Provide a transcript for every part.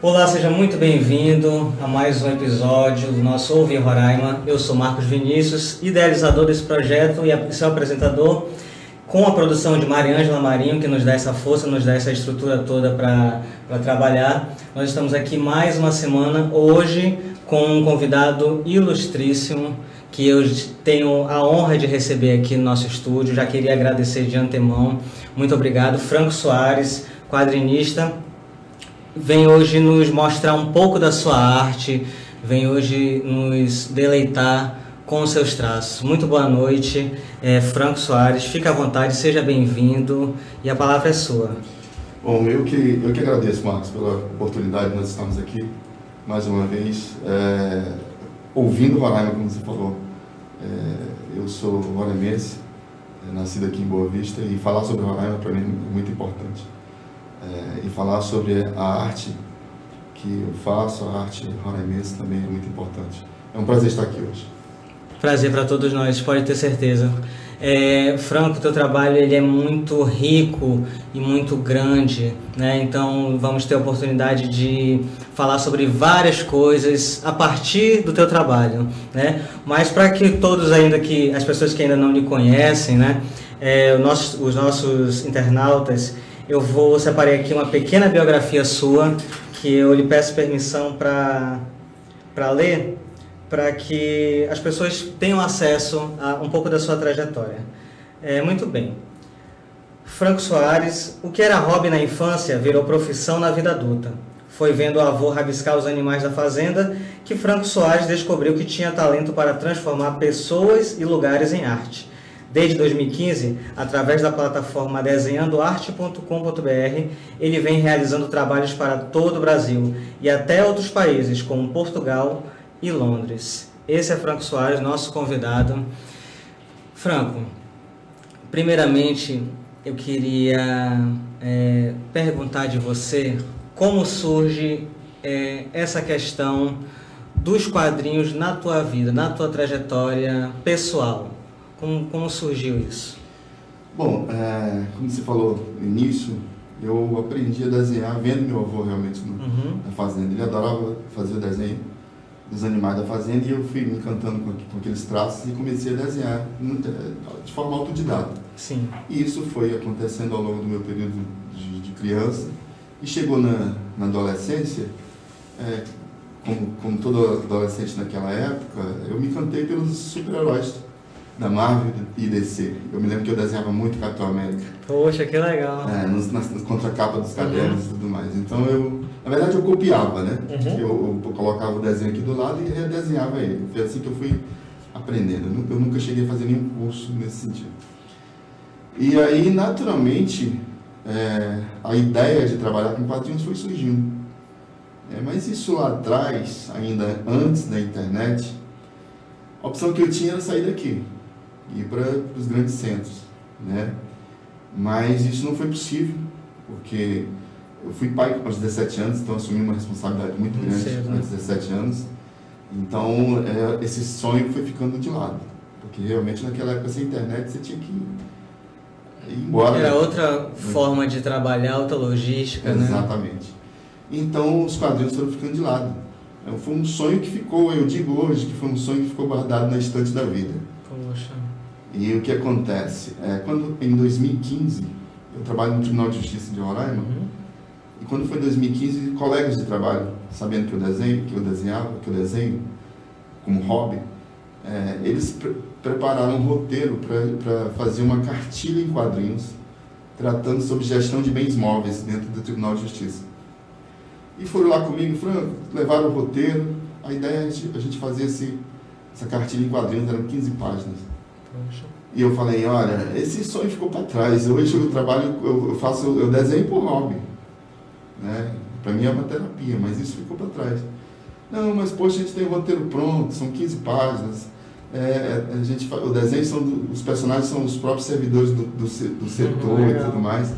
Olá, seja muito bem-vindo a mais um episódio do nosso Ouve Roraima. Eu sou Marcos Vinícius, idealizador desse projeto e seu apresentador, com a produção de Mariângela Marinho, que nos dá essa força, nos dá essa estrutura toda para trabalhar. Nós estamos aqui mais uma semana, hoje, com um convidado ilustríssimo, que eu tenho a honra de receber aqui no nosso estúdio. Já queria agradecer de antemão. Muito obrigado. Franco Soares, quadrinista, vem hoje nos mostrar um pouco da sua arte, vem hoje nos deleitar com seus traços. Muito boa noite, é, Franco Soares. Fique à vontade, seja bem-vindo e a palavra é sua. Bom, eu que, eu que agradeço, Marcos, pela oportunidade de nós estarmos aqui mais uma vez, é, ouvindo Roraima, como você falou. É, eu sou roraimense, é, nascido aqui em Boa Vista, e falar sobre Roraima para mim é muito importante é, e falar sobre a arte que eu faço, a arte roraimense também é muito importante. É um prazer estar aqui hoje. Prazer para todos nós, pode ter certeza. É, Franco, teu trabalho ele é muito rico e muito grande, né? Então vamos ter a oportunidade de falar sobre várias coisas a partir do teu trabalho, né? Mas para que todos ainda que as pessoas que ainda não lhe conhecem, né? É, nosso, os nossos internautas eu vou separar aqui uma pequena biografia sua que eu lhe peço permissão para para ler, para que as pessoas tenham acesso a um pouco da sua trajetória. É, muito bem. Franco Soares, o que era hobby na infância virou profissão na vida adulta. Foi vendo o avô rabiscar os animais da fazenda que Franco Soares descobriu que tinha talento para transformar pessoas e lugares em arte. Desde 2015, através da plataforma desenhandoarte.com.br, ele vem realizando trabalhos para todo o Brasil e até outros países, como Portugal e Londres. Esse é Franco Soares, nosso convidado. Franco, primeiramente eu queria é, perguntar de você como surge é, essa questão dos quadrinhos na tua vida, na tua trajetória pessoal. Como, como surgiu isso? Bom, é, como você falou no início, eu aprendi a desenhar vendo meu avô realmente no, uhum. na fazenda. Ele adorava fazer o desenho dos animais da fazenda e eu fui me encantando com, com aqueles traços e comecei a desenhar de forma autodidata. Sim. E isso foi acontecendo ao longo do meu período de, de criança e chegou na, na adolescência, é, como, como todo adolescente naquela época, eu me encantei pelos super-heróis da Marvel e DC. Eu me lembro que eu desenhava muito Capitão América. Poxa, que legal. É, nos, nas, nas contracapa dos cadernos uhum. e tudo mais. Então eu, na verdade eu copiava, né? Uhum. Eu, eu, colocava o desenho aqui do lado e redesenhava ele. Foi assim que eu fui aprendendo. Eu nunca cheguei a fazer nenhum curso nesse sentido. E aí, naturalmente, é, a ideia de trabalhar com quadrinhos foi surgindo. É, mas isso lá atrás, ainda antes da internet, a opção que eu tinha era sair daqui ir para os grandes centros, né? Mas isso não foi possível, porque eu fui pai aos 17 anos, então assumi uma responsabilidade muito, muito grande cedo, né? aos 17 anos. Então, é, esse sonho foi ficando de lado, porque realmente naquela época sem internet você tinha que ir embora. Era outra forma de trabalhar, outra logística, Exatamente. né? Exatamente. Então, os quadrinhos foram ficando de lado. É, foi um sonho que ficou, eu digo hoje, que foi um sonho que ficou guardado na estante da vida. E o que acontece? É, quando em 2015, eu trabalho no Tribunal de Justiça de Roraima, uhum. e quando foi 2015, colegas de trabalho, sabendo que eu desenho, que eu desenhava, que eu desenho como hobby, é, eles pre prepararam um roteiro para fazer uma cartilha em quadrinhos tratando sobre gestão de bens móveis dentro do Tribunal de Justiça. E foram lá comigo, Franco, levaram o roteiro, a ideia é a gente, a gente fazer esse, essa cartilha em quadrinhos, eram 15 páginas. E eu falei, olha, esse sonho ficou para trás. Hoje eu trabalho, eu faço, eu desenho por hobby. Né? Para mim é uma terapia, mas isso ficou para trás. Não, mas poxa, a gente tem o roteiro pronto, são 15 páginas. É, a gente, o desenho são os personagens são os próprios servidores do, do, do setor e tudo mais.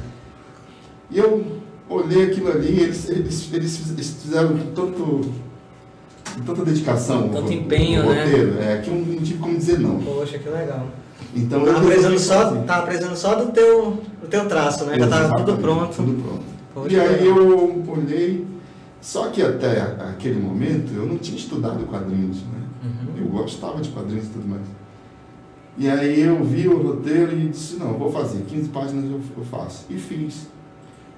E eu olhei aquilo ali, eles, eles, eles fizeram tanto tanta dedicação. Tanto empenho, o, o roteiro, né? É, que eu não tive como dizer não. Poxa, que legal. Então, tava precisando só, tava precisando só do teu, do teu traço, né? Já tava tudo pronto. Tudo pronto. Poxa, e aí eu olhei Só que até aquele momento eu não tinha estudado quadrinhos, né? Uhum. Eu gostava de quadrinhos e tudo mais. E aí eu vi o roteiro e disse, não, vou fazer, 15 páginas eu faço. E fiz.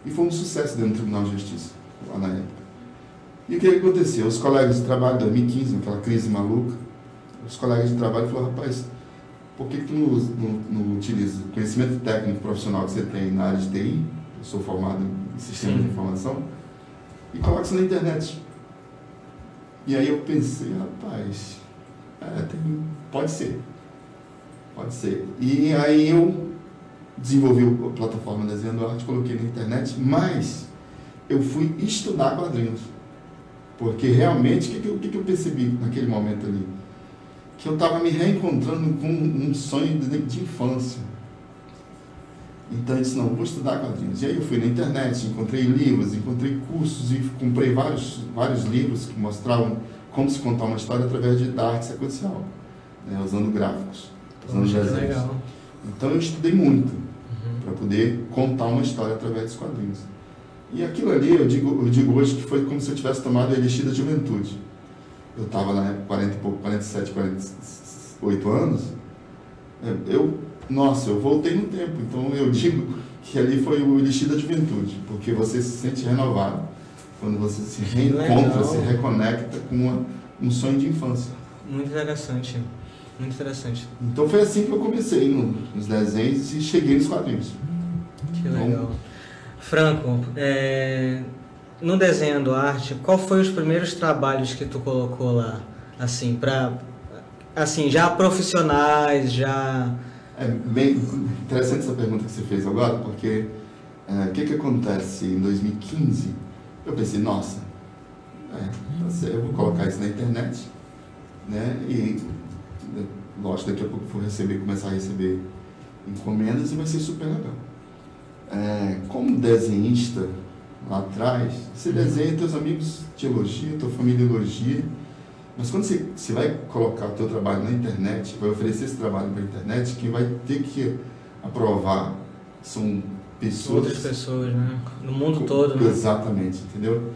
E foi um sucesso dentro do Tribunal de Justiça, lá na época. E o que aconteceu? Os colegas de trabalho, em 2015, naquela crise maluca, os colegas de trabalho falaram, rapaz, por que, que tu não, não, não utiliza o conhecimento técnico profissional que você tem na área de TI, eu sou formado em sistemas Sim. de informação, e coloca isso na internet. E aí eu pensei, rapaz, é, tem- pode ser. Pode ser. E aí eu desenvolvi a plataforma Desenhando Arte, coloquei na internet, mas eu fui estudar quadrinhos. Porque realmente, o que, que, que, que eu percebi naquele momento ali? Que eu estava me reencontrando com um sonho de, de infância. Então eu disse, não, vou estudar quadrinhos. E aí eu fui na internet, encontrei livros, encontrei cursos e comprei vários, vários livros que mostravam como se contar uma história através de, arte sequencial, né, usando gráficos, usando Poxa, desenhos. legal. Então eu estudei muito Uhum. para poder contar uma história através dos quadrinhos. E aquilo ali, eu digo, eu digo hoje que foi como se eu tivesse tomado a elixir da juventude. Eu estava na época 40 e pouco, 47, 48 anos. É, Eu, nossa, eu voltei no tempo. Então eu digo que ali foi o elixir da juventude, porque você se sente renovado quando você se reencontra, Legal. se reconecta com uma- um sonho de infância. Muito interessante. Muito interessante. Então foi assim que eu comecei no- nos desenhos e cheguei nos quadrinhos. Que Bom. legal. Franco, é, no desenhando arte, qual foi os primeiros trabalhos que tu colocou lá? Assim, para assim, já profissionais, já É bem interessante essa pergunta que você fez agora, porque é, o que, que acontece em 2015? Eu pensei, nossa, é, tá eu vou colocar isso na internet, né? E, lógico, daqui a pouco vou receber, começar a receber encomendas e vai ser super legal. É, como desenhista lá atrás, você desenha, teus amigos te elogiam, tua família elogia, mas quando você, você vai colocar o teu trabalho na internet, vai oferecer esse trabalho para a internet, quem vai ter que aprovar são pessoas... outras pessoas, né? No mundo todo, né? Exatamente, entendeu?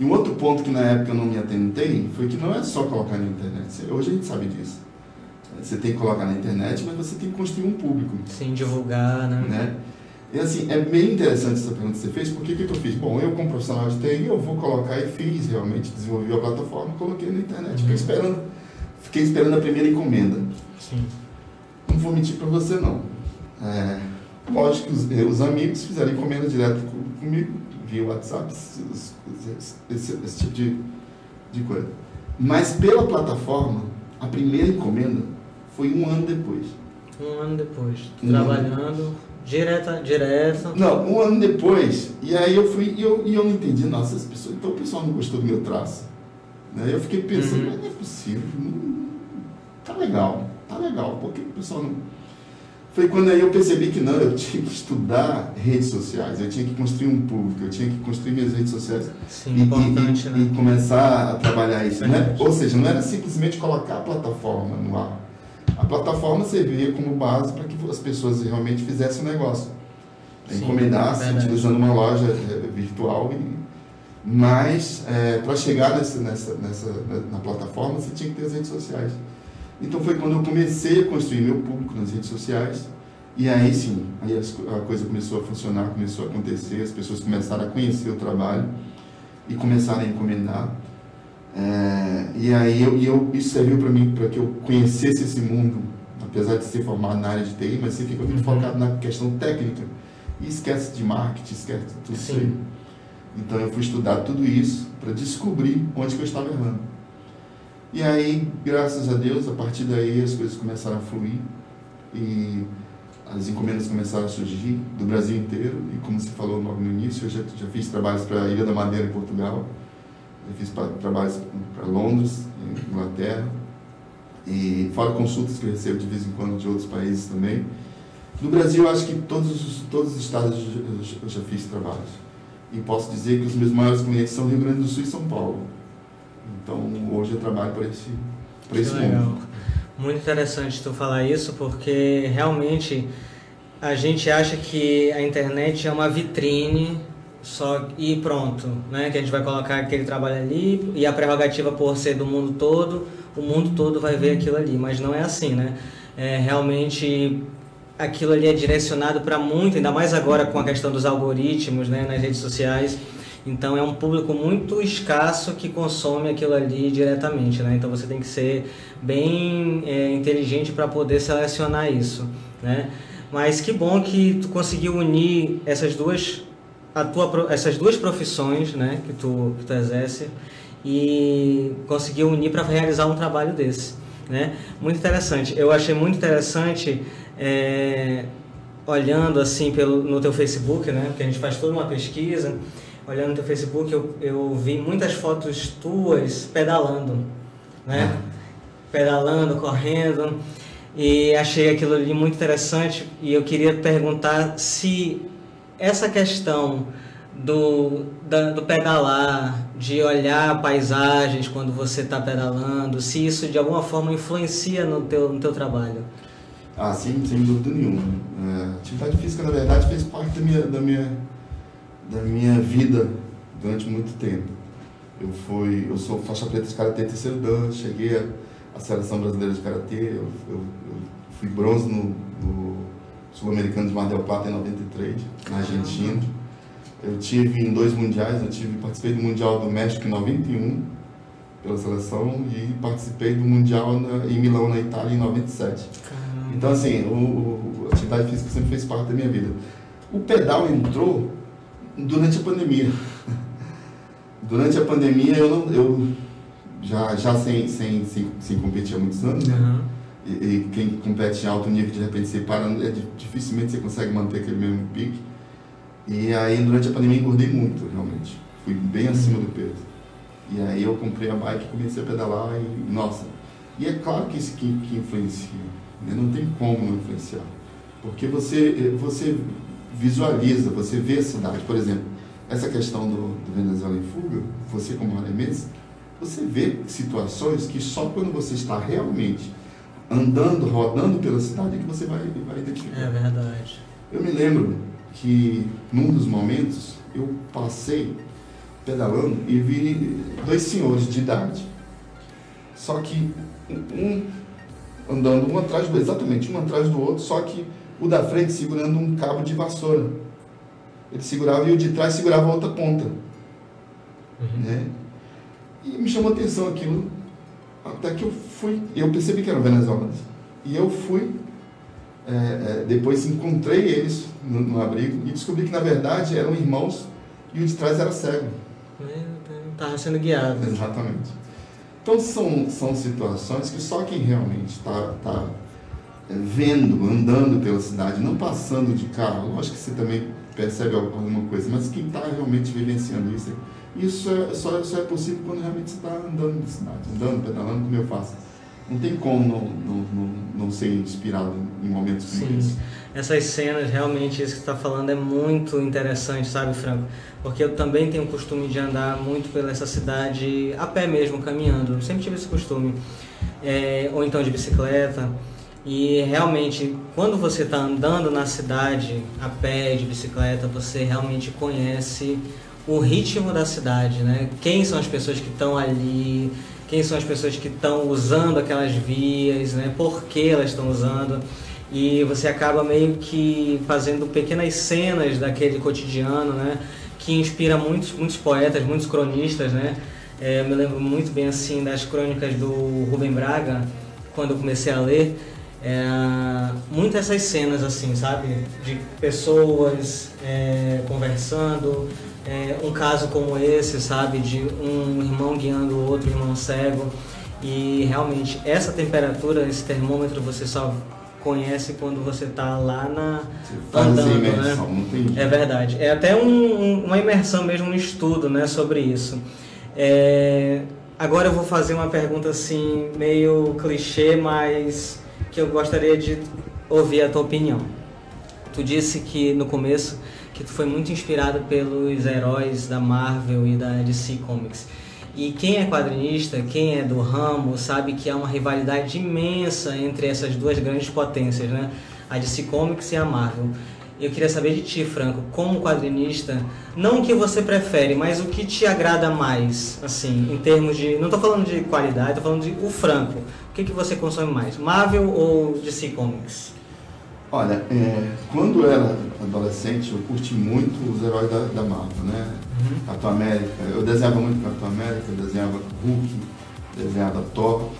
E um outro ponto que na época eu não me atentei foi que não é só colocar na internet. Hoje a gente sabe disso. Você tem que colocar na internet, mas você tem que construir um público, Sim, divulgar, né? né? E assim, é bem interessante essa pergunta que você fez, porque o que que eu fiz? Bom, eu como profissional de TI, eu vou colocar e fiz realmente, desenvolvi a plataforma, coloquei na internet, fiquei Uhum. esperando, fiquei esperando a primeira encomenda. Sim. Não vou mentir para você não. É, lógico que os, os amigos fizeram encomenda direto com- comigo, via WhatsApp, esse, esse- esse- tipo de, de coisa. Mas pela plataforma, a primeira encomenda foi um ano depois. Um ano depois, Um trabalhando direta, direto. Não, um ano depois, e aí eu fui, e eu, e eu não entendi, nossa, as pessoas, então o pessoal não gostou do meu traço. Né? Eu fiquei pensando, Uhum. mas não é possível, não- tá legal, tá legal, por que o pessoal não. Foi quando aí eu percebi que não, eu tinha que estudar redes sociais, eu tinha que construir um público, eu tinha que construir minhas redes sociais Sim, e, importante, e- né? e começar a trabalhar isso. Né? Ou seja, não era simplesmente colocar a plataforma no ar. A plataforma servia como base para que as pessoas realmente fizessem o negócio. Sim, Encomendassem, verdade. utilizando uma loja eh, virtual. Mas, para chegar nessa, nessa, nessa, na plataforma, você tinha que ter as redes sociais. Então foi quando eu comecei a construir meu público nas redes sociais. E aí sim, aí a coisa começou a funcionar, começou a acontecer, as pessoas começaram a conhecer o trabalho e começaram a encomendar. É, e aí eu, eu, isso serviu para mim, para que eu conhecesse esse mundo, apesar de ser formado na área de TI, mas você fica muito Uhum. focado na questão técnica e esquece de marketing, esquece de tudo isso aí. Então eu fui estudar tudo isso para descobrir onde que eu estava errando. E aí, graças a Deus, a partir daí as coisas começaram a fluir e as encomendas começaram a surgir do Brasil inteiro. E como você falou logo no início, eu já, já fiz trabalhos para a Ilha da Madeira, em Portugal. Eu fiz trabalhos para Londres, Inglaterra. E fora consultas que eu recebo de vez em quando de outros países também. No Brasil, acho que todos os, todos os estados eu já- fiz trabalhos. E posso dizer que os meus maiores clientes são Rio Grande do Sul e São Paulo. Então, hoje eu trabalho para esse, para esse Que mundo. legal. Muito interessante tu falar isso, porque realmente a gente acha que a internet é uma vitrine só e pronto, né? Que a gente vai colocar aquele trabalho ali e a prerrogativa por ser do mundo todo, o mundo todo vai ver aquilo ali, mas não é assim, né? É, realmente aquilo ali é direcionado para muito, ainda mais agora com a questão dos algoritmos, né, nas redes sociais. Então é um público muito escasso que consome aquilo ali diretamente, né? Então você tem que ser bem é, inteligente para poder selecionar isso, né? Mas que bom que tu conseguiu unir essas duas a tua, essas duas profissões, né, que tu, que tu exerce e conseguiu unir para realizar um trabalho desse, né? Muito interessante. Eu achei muito interessante é, olhando assim pelo no teu Facebook, né? Porque a gente faz toda uma pesquisa olhando no teu Facebook, eu, eu vi muitas fotos tuas pedalando, né? Pedalando, correndo, e achei aquilo ali muito interessante. E eu queria perguntar se essa questão do, da, do pedalar, de olhar paisagens quando você está pedalando, se isso de alguma forma influencia no teu, no teu trabalho. Ah, sim, sem dúvida nenhuma. É, atividade física, na verdade, fez parte da minha, da minha da minha vida durante muito tempo. Eu fui, eu sou faixa preta de karatê terceiro dan, cheguei à seleção brasileira de karatê, eu, eu, eu fui bronze no, no sul-americano de Mar del Plata em 93, na Argentina. Eu tive em dois mundiais, eu tive participei do mundial do México em 91 pela seleção e participei do mundial na, em Milão na Itália em 97. Caramba. Então assim, o, o, a atividade física sempre fez parte da minha vida. O pedal entrou durante a pandemia. Durante a pandemia eu, não, eu já, já sem, sem, sem, sem competir há muitos anos, uhum. E, e, quem compete em alto nível de repente você para, é, dificilmente você consegue manter aquele mesmo pique. E aí durante a pandemia engordei muito, realmente. Fui bem acima do peso. E aí eu comprei a bike, comecei a pedalar e, nossa, e é claro que isso que, que influencia, né? não tem como não influenciar. Porque você, você visualiza, você vê a cidade. Por exemplo, essa questão do, do Venezuela em fuga, você como alemães, você vê situações que só quando você está realmente andando, rodando pela cidade que você vai, vai identificar. É verdade. Eu me lembro que num dos momentos eu passei pedalando e vi dois senhores de idade. Só que um andando um atrás do exatamente um atrás do outro, só que o da frente segurando um cabo de vassoura. Ele segurava e o de trás segurava a outra ponta. Uhum. Né? E me chamou a atenção aquilo. Até que eu fui, eu percebi que eram venezuelanos. E eu fui, é, é, depois encontrei eles no, no, abrigo e descobri que na verdade eram irmãos e o de trás era cego. Estava sendo guiado. Exatamente. Então são, são situações que só quem realmente está tá, é, vendo, andando pela cidade, não passando de carro, lógico que você também percebe alguma coisa, mas quem está realmente vivenciando isso, isso é, só, só é possível quando realmente você está andando na cidade, andando, pedalando, como eu faço. Não tem como não, não, não, não ser inspirado em momentos como Sim. esse. Essas cenas, realmente, isso que você está falando é muito interessante, sabe, Franco? Porque eu também tenho o costume de andar muito pela essa cidade a pé mesmo, caminhando. sempre tive esse costume. É, ou então de bicicleta. E realmente, quando você está andando na cidade, a pé, de bicicleta, você realmente conhece o ritmo da cidade, né? Quem são as pessoas que estão ali, quem são as pessoas que estão usando aquelas vias, né? Por que elas estão usando. E você acaba meio que fazendo pequenas cenas daquele cotidiano, né? Que inspira muitos, muitos poetas, muitos cronistas, né? É, eu me lembro muito bem assim das crônicas do Rubem Braga, quando eu comecei a ler é, muitas essas cenas assim, sabe? De pessoas é, conversando, é, um caso como esse, sabe? De um irmão guiando o outro irmão cego. E realmente essa temperatura, esse termômetro você só conhece quando você está lá na andando, imersão, né? É verdade. É até um, um, uma imersão mesmo, um estudo, né, sobre isso. É, agora eu vou fazer uma pergunta assim meio clichê, mas que eu gostaria de ouvir a tua opinião. Tu disse que no começo que foi muito inspirado pelos heróis da Marvel e da DC Comics. E quem é quadrinista, quem é do ramo, sabe que há uma rivalidade imensa entre essas duas grandes potências, né? A DC Comics e a Marvel. Eu queria saber de ti, Franco, como quadrinista, não o que você prefere, mas o que te agrada mais, assim, em termos de. Não estou falando de qualidade, estou falando de o Franco. O que, que você consome mais, Marvel ou DC Comics? Olha, é, quando eu era adolescente, eu curti muito os heróis da, da Marvel, né? Uhum. Capitão América, eu desenhava muito Capitão América, eu desenhava Hulk, desenhava Thor.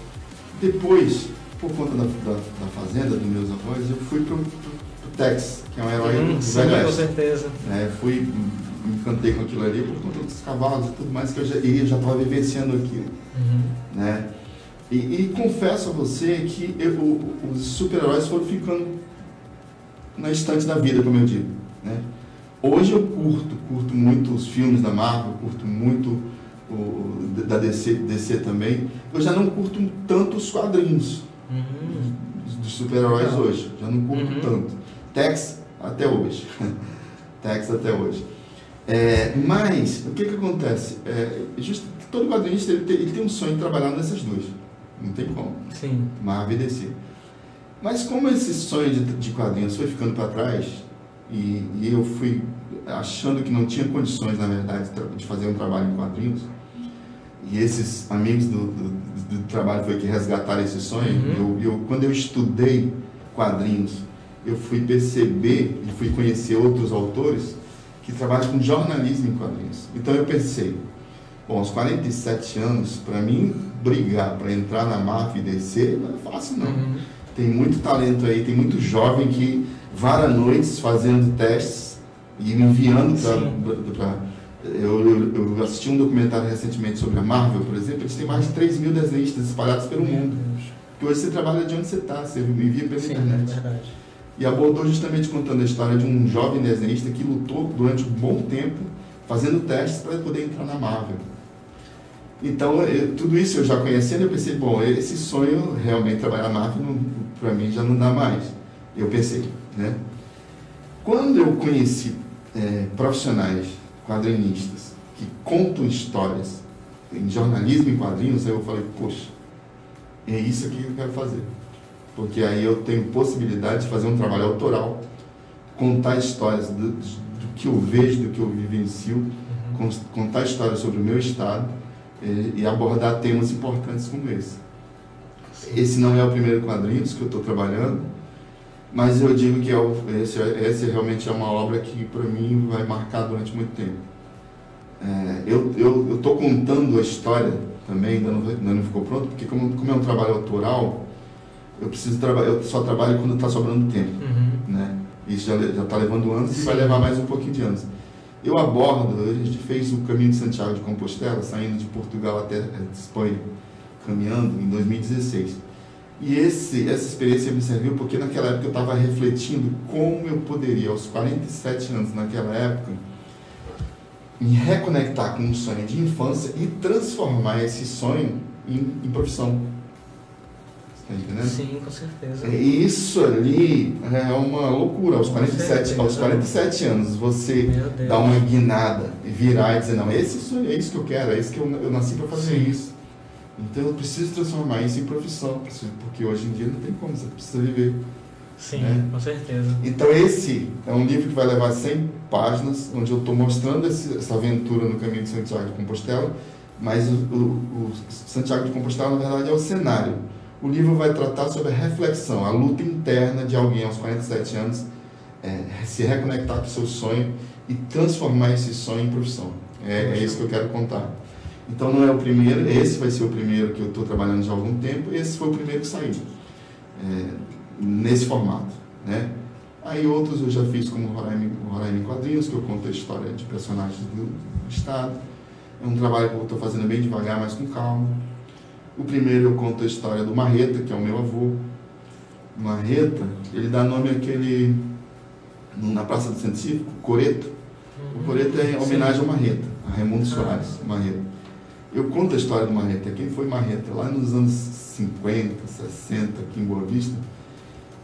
Depois, por conta da, da, da fazenda dos meus avós, eu fui pro, pro, pro Tex, que é um herói hum, do sim, Velho com certeza. É, fui, me encantei com aquilo ali por conta dos cavalos e tudo mais que eu já, eu já estava vivenciando aquilo. Uhum. Né? E, e, confesso a você que eu, os super-heróis foram ficando na estante da vida, como eu digo. Né? Hoje eu curto, curto muito os filmes da Marvel, curto muito o, da DC, DC também. Eu já não curto tanto os quadrinhos uhum. dos super-heróis hoje. Já não curto uhum. tanto. Tex até hoje. Tex até hoje. É, mas, o que que acontece? É, just, todo quadrinista ele tem, ele tem um sonho de trabalhar nessas duas. Não tem como. Sim. Marvel e DC. Mas como esse sonho de, de quadrinhos foi ficando para trás, e, e, eu fui achando que não tinha condições, na verdade, de fazer um trabalho em quadrinhos, e esses amigos do, do, do trabalho foi que resgataram esse sonho, uhum. eu, eu, quando eu estudei quadrinhos, eu fui perceber e fui conhecer outros autores que trabalham com jornalismo em quadrinhos. Então eu pensei, bom, aos 47 anos, para mim brigar para entrar na MAF e descer não é fácil não. Uhum. Tem muito talento aí, tem muito jovem que vara noites fazendo testes e me enviando para. Eu, eu, eu, assisti um documentário recentemente sobre a Marvel, por exemplo, eles têm mais de 3 mil desenhistas espalhados pelo mundo. Que hoje você trabalha de onde você está, você envia pela Sim, internet. É verdade. E abordou justamente contando a história de um jovem desenhista que lutou durante um bom tempo fazendo testes para poder entrar na Marvel. Então, eu, tudo isso eu já conhecendo, eu pensei, bom, esse sonho, realmente, trabalhar Marvel, para mim já não dá mais. Eu pensei, né? Quando eu conheci é, profissionais quadrinistas que contam histórias em jornalismo em quadrinhos, aí eu falei, poxa, é isso aqui que eu quero fazer. Porque aí eu tenho possibilidade de fazer um trabalho autoral, contar histórias do, do que eu vejo, do que eu vivencio, uhum. contar histórias sobre o meu estado, e, abordar temas importantes como esse. Esse não é o primeiro quadrinho que eu estou trabalhando, mas eu digo que é o, esse, esse realmente é uma obra que para mim vai marcar durante muito tempo. É, eu estou contando a história também, ainda não, ainda não ficou pronto, porque como, como é um trabalho autoral, eu preciso trabalhar, eu só trabalho quando está sobrando tempo, uhum. né? Isso já está levando anos Sim. e vai levar mais um pouquinho de anos. Eu abordo, a gente fez o caminho de Santiago de Compostela, saindo de Portugal até Espanha, caminhando em 2016. E esse, essa experiência me serviu porque naquela época eu estava refletindo como eu poderia, aos 47 anos naquela época, me reconectar com um sonho de infância e transformar esse sonho em, em profissão. Tá entendendo? Sim, com certeza. Isso ali é uma loucura. Aos 47, aos 47 anos, você dá uma guinada e virar e dizer, não, esse é isso que eu quero, é isso que eu, eu nasci para fazer Sim. isso. Então eu preciso transformar isso em profissão, porque hoje em dia não tem como, você precisa viver. Sim, né? com certeza. Então esse é um livro que vai levar 100 páginas, onde eu estou mostrando esse, essa aventura no caminho de Santiago de Compostela, mas o, o, o Santiago de Compostela, na verdade, é o cenário o livro vai tratar sobre a reflexão, a luta interna de alguém aos 47 anos, é, se reconectar com o seu sonho e transformar esse sonho em profissão. É, é isso que eu quero contar. Então não é o primeiro, esse vai ser o primeiro que eu estou trabalhando já há algum tempo, esse foi o primeiro que saiu, é, nesse formato. Né? Aí outros eu já fiz como Roraima, Roraima em Quadrinhos, que eu conto a história de personagens do, do Estado. É um trabalho que eu estou fazendo bem devagar, mas com calma. O primeiro eu conto a história do Marreta, que é o meu avô. Marreta, ele dá nome àquele, na Praça do Centro Cívico, Coreto. O uhum. Coreto é em homenagem ao Marreta, a Raimundo ah. Soares, Marreta. Eu conto a história do Marreta. Quem foi Marreta? Lá nos anos 50, 60, aqui em Boa Vista,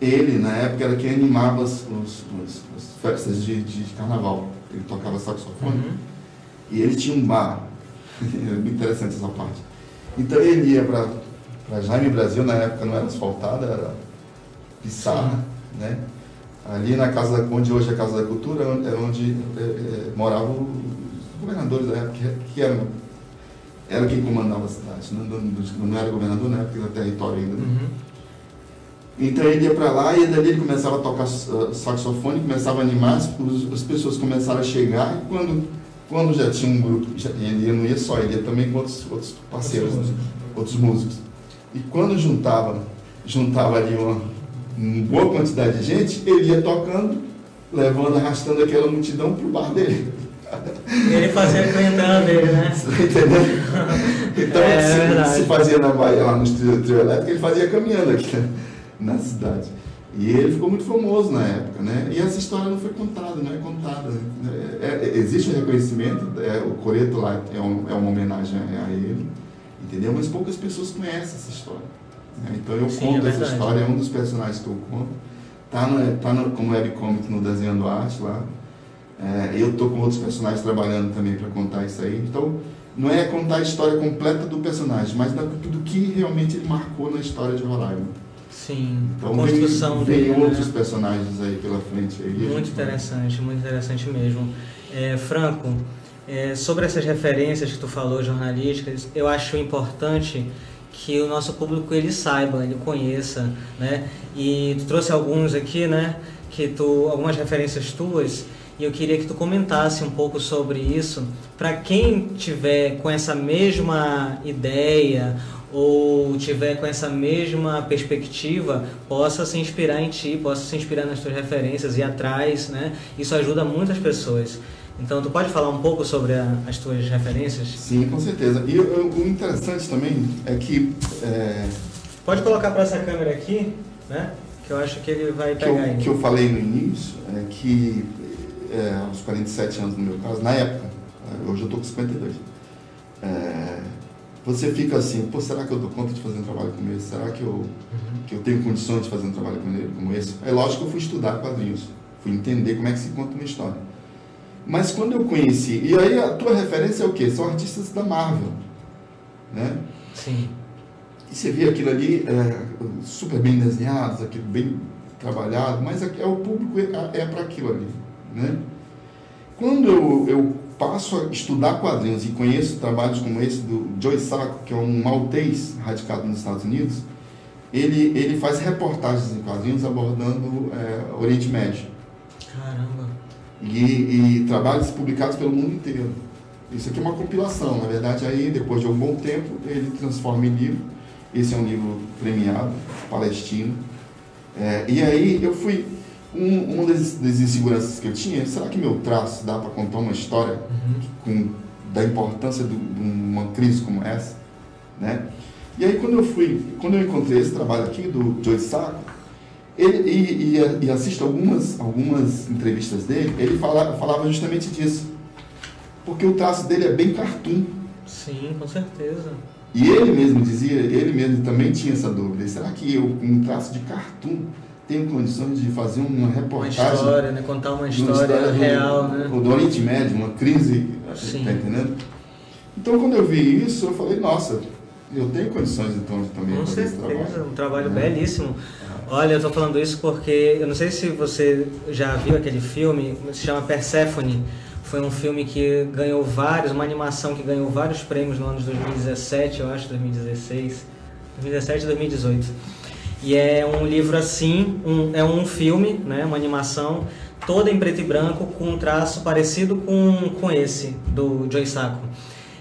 ele, na época, era quem animava as, os, os, as festas de, de, carnaval. Ele tocava saxofone. Uhum. E ele tinha um bar. é muito interessante essa parte. Então ele ia para Jaime Brasil, na época não era asfaltada, era pissarra, né? Ali na Casa da onde hoje é a Casa da Cultura, era onde é, é, moravam os governadores da época, que, que eram era quem comandava a cidade, não, não, não era governador na época, era território ainda. Né? Uhum. Então ele ia para lá e dali ele começava a tocar uh, saxofone, começava a animar, as, as pessoas começaram a chegar e quando, quando já tinha um grupo, ele não ia só, ele ia também com outros, outros parceiros, outros músicos. outros músicos. E quando juntava, juntava ali uma, uma boa quantidade de gente, ele ia tocando, levando, arrastando aquela multidão para o bar dele. Ele fazia cantando dele, né? Entendeu? Então, é, se, se, fazia na Bahia, lá no trio, trio elétrico, ele fazia caminhando aqui na cidade. E ele ficou muito famoso na época, né? E essa história não foi contada, não é contada. É, é, existe um reconhecimento, é, o Coreto lá é, um, é uma homenagem a ele, entendeu? Mas poucas pessoas conhecem essa história. Né? Então eu Sim, conto é essa história, é um dos personagens que eu conto. Tá, no, tá no, como webcomic no Desenhando Arte lá. É, eu estou com outros personagens trabalhando também para contar isso aí. Então, não é contar a história completa do personagem, mas do que realmente ele marcou na história de Roraima. Sim, então, a construção vem, vem outros né? personagens aí pela frente. Aí, muito interessante, muito interessante mesmo. É, Franco, é, sobre essas referências que tu falou, jornalísticas, eu acho importante que o nosso público ele saiba, ele conheça, né? E tu trouxe alguns aqui, né? Que tu, algumas referências tuas e eu queria que tu comentasse um pouco sobre isso para quem tiver com essa mesma ideia ou tiver com essa mesma perspectiva possa se inspirar em ti, possa se inspirar nas tuas referências e atrás, né? Isso ajuda muitas pessoas. Então, tu pode falar um pouco sobre a, as tuas referências? Sim, com certeza. E o interessante também é que... É... Pode colocar para essa câmera aqui, né? Que eu acho que ele vai pegar que eu, que eu falei no início é que é, aos 47 anos no meu caso, na época, é, hoje eu estou com 52, é, você fica assim, pô, será que eu dou conta de fazer um trabalho como esse? Será que eu, uhum. que eu tenho condições de fazer um trabalho como esse? É lógico que eu fui estudar quadrinhos, fui entender como é que se conta uma história. Mas quando eu conheci, e aí a tua referência é o quê? São artistas da Marvel, né? Sim. E você vê aquilo ali é, super bem desenhado, aquilo bem trabalhado, mas é, é o público é, é para aquilo ali. Né? Quando eu, eu passo a estudar quadrinhos e conheço trabalhos como esse do Joe Sacco, que é um maltês radicado nos Estados Unidos, ele, ele faz reportagens em quadrinhos abordando é, Oriente Médio. Caramba! E, e, trabalhos publicados pelo mundo inteiro. Isso aqui é uma compilação, na verdade, aí depois de um bom tempo ele transforma em livro. Esse é um livro premiado, palestino. É, e aí eu fui um, uma das, das, inseguranças que eu tinha, será que meu traço dá para contar uma história uhum. com, da importância de uma crise como essa, né? E aí quando eu fui, quando eu encontrei esse trabalho aqui do Joe Sacco, ele, e, e, e, assisto algumas, algumas entrevistas dele, ele fala, falava justamente disso. Porque o traço dele é bem cartoon. Sim, com certeza. E ele mesmo dizia, ele mesmo também tinha essa dúvida. Será que eu, com um traço de cartoon, tenho condições de fazer uma reportagem. Uma história, né? Contar uma história, história real, do, né? do Oriente Médio, uma crise, Sim. tá entendendo? Então, quando eu vi isso, eu falei, nossa, eu tenho condições então de também Com fazer certeza, esse trabalho. um trabalho é. belíssimo. Olha, eu estou falando isso porque eu não sei se você já viu aquele filme, se chama Persephone. Foi um filme que ganhou vários, uma animação que ganhou vários prêmios no ano de 2017, eu acho, 2016, 2017 e 2018. E é um livro assim, um, é um filme, né, uma animação toda em preto e branco com um traço parecido com, com esse do Joe Sacco.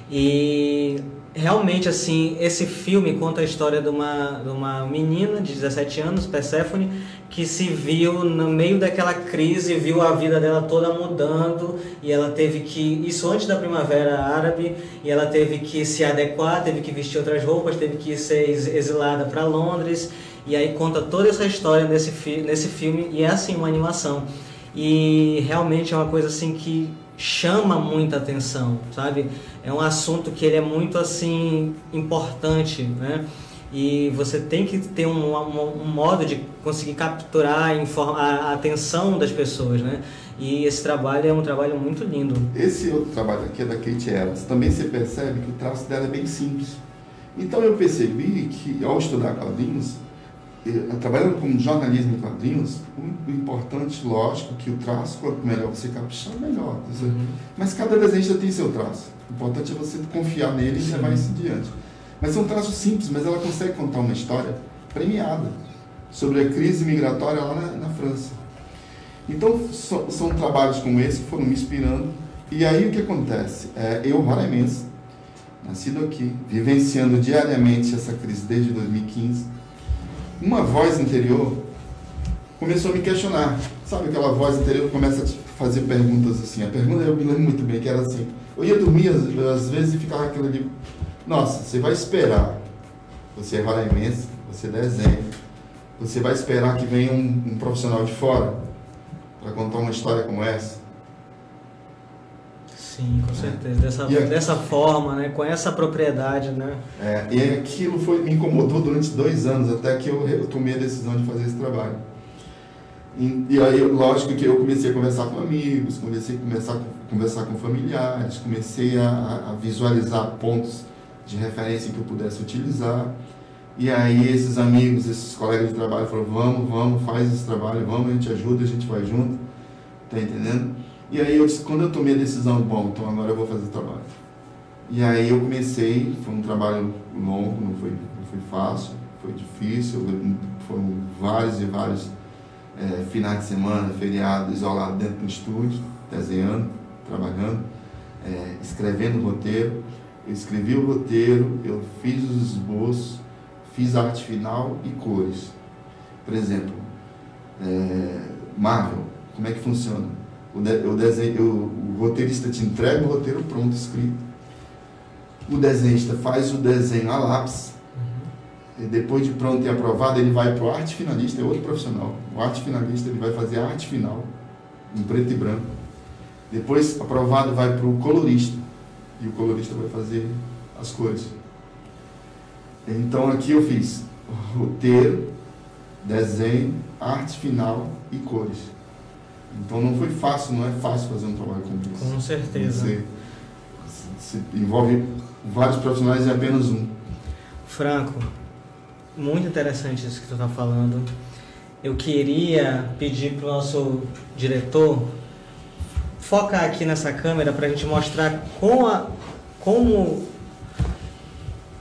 E realmente assim, esse filme conta a história de uma, de uma menina de 17 anos, Persephone, que se viu no meio daquela crise, viu a vida dela toda mudando e ela teve que, isso antes da primavera árabe, e ela teve que se adequar, teve que vestir outras roupas, teve que ser exilada para Londres e aí conta toda essa história nesse, fi nesse filme e é assim uma animação. E realmente é uma coisa assim que chama muita atenção, sabe? É um assunto que ele é muito assim importante, né? E você tem que ter um, um, um modo de conseguir capturar a, atenção das pessoas, né? E esse trabalho é um trabalho muito lindo. Esse outro trabalho aqui é da Kate Evans. Também você percebe que o traço dela é bem simples. Então eu percebi que ao estudar quadrinhos, trabalhando com jornalismo em quadrinhos, o importante, lógico, que o traço, quanto melhor você caprichar, melhor. Uhum. Mas cada desenhista tem seu traço. O importante é você confiar nele Sim. e levar isso adiante. Mas são traços simples, mas ela consegue contar uma história premiada sobre a crise migratória lá na, na França. Então, so, são trabalhos como esse que foram me inspirando. E aí o que acontece? É, eu, raramente, nascido aqui, vivenciando diariamente essa crise desde 2015, uma voz interior começou a me questionar. Sabe aquela voz interior que começa a fazer perguntas assim? A pergunta eu me lembro muito bem, que era assim. Eu ia dormir às, vezes e ficava aquilo ali. Nossa, você vai esperar. Você é raramente, você desenha. Você vai esperar que venha um, um profissional de fora para contar uma história como essa? Sim, com certeza. Dessa, dessa forma, né? com essa propriedade. Né? É, e aquilo foi, me incomodou durante dois anos, até que eu, eu tomei a decisão de fazer esse trabalho. E, e, aí, lógico que eu comecei a conversar com amigos, comecei a conversar, conversar com familiares, comecei a, a visualizar pontos de referência que eu pudesse utilizar. E aí esses amigos, esses colegas de trabalho falaram, vamos, vamos, faz esse trabalho, vamos, a gente ajuda, a gente vai junto, tá entendendo? E aí eu disse, quando eu tomei a decisão, bom, então agora eu vou fazer o trabalho. E aí eu comecei, foi um trabalho longo, não foi, não foi fácil, foi difícil, foram vários e vários é, finais de semana, feriado, isolado dentro do estúdio, desenhando, trabalhando, é, escrevendo o roteiro. Eu escrevi o roteiro, eu fiz os esboços, fiz arte final e cores. Por exemplo, é, Marvel, como é que funciona? O, de, o, desenho, o, o roteirista te entrega o roteiro pronto, escrito. O desenhista faz o desenho a lápis. Uhum. E depois de pronto e aprovado, ele vai para o arte finalista, é outro profissional. O arte finalista ele vai fazer a arte final, em preto e branco. Depois, aprovado, vai para o colorista. E o colorista vai fazer as cores. Então aqui eu fiz roteiro, desenho, arte final e cores. Então não foi fácil, não é fácil fazer um trabalho como esse. Com certeza. Você, você envolve vários profissionais e apenas um. Franco, muito interessante isso que tu está falando. Eu queria pedir para o nosso diretor focar aqui nessa câmera para a gente mostrar como, a, como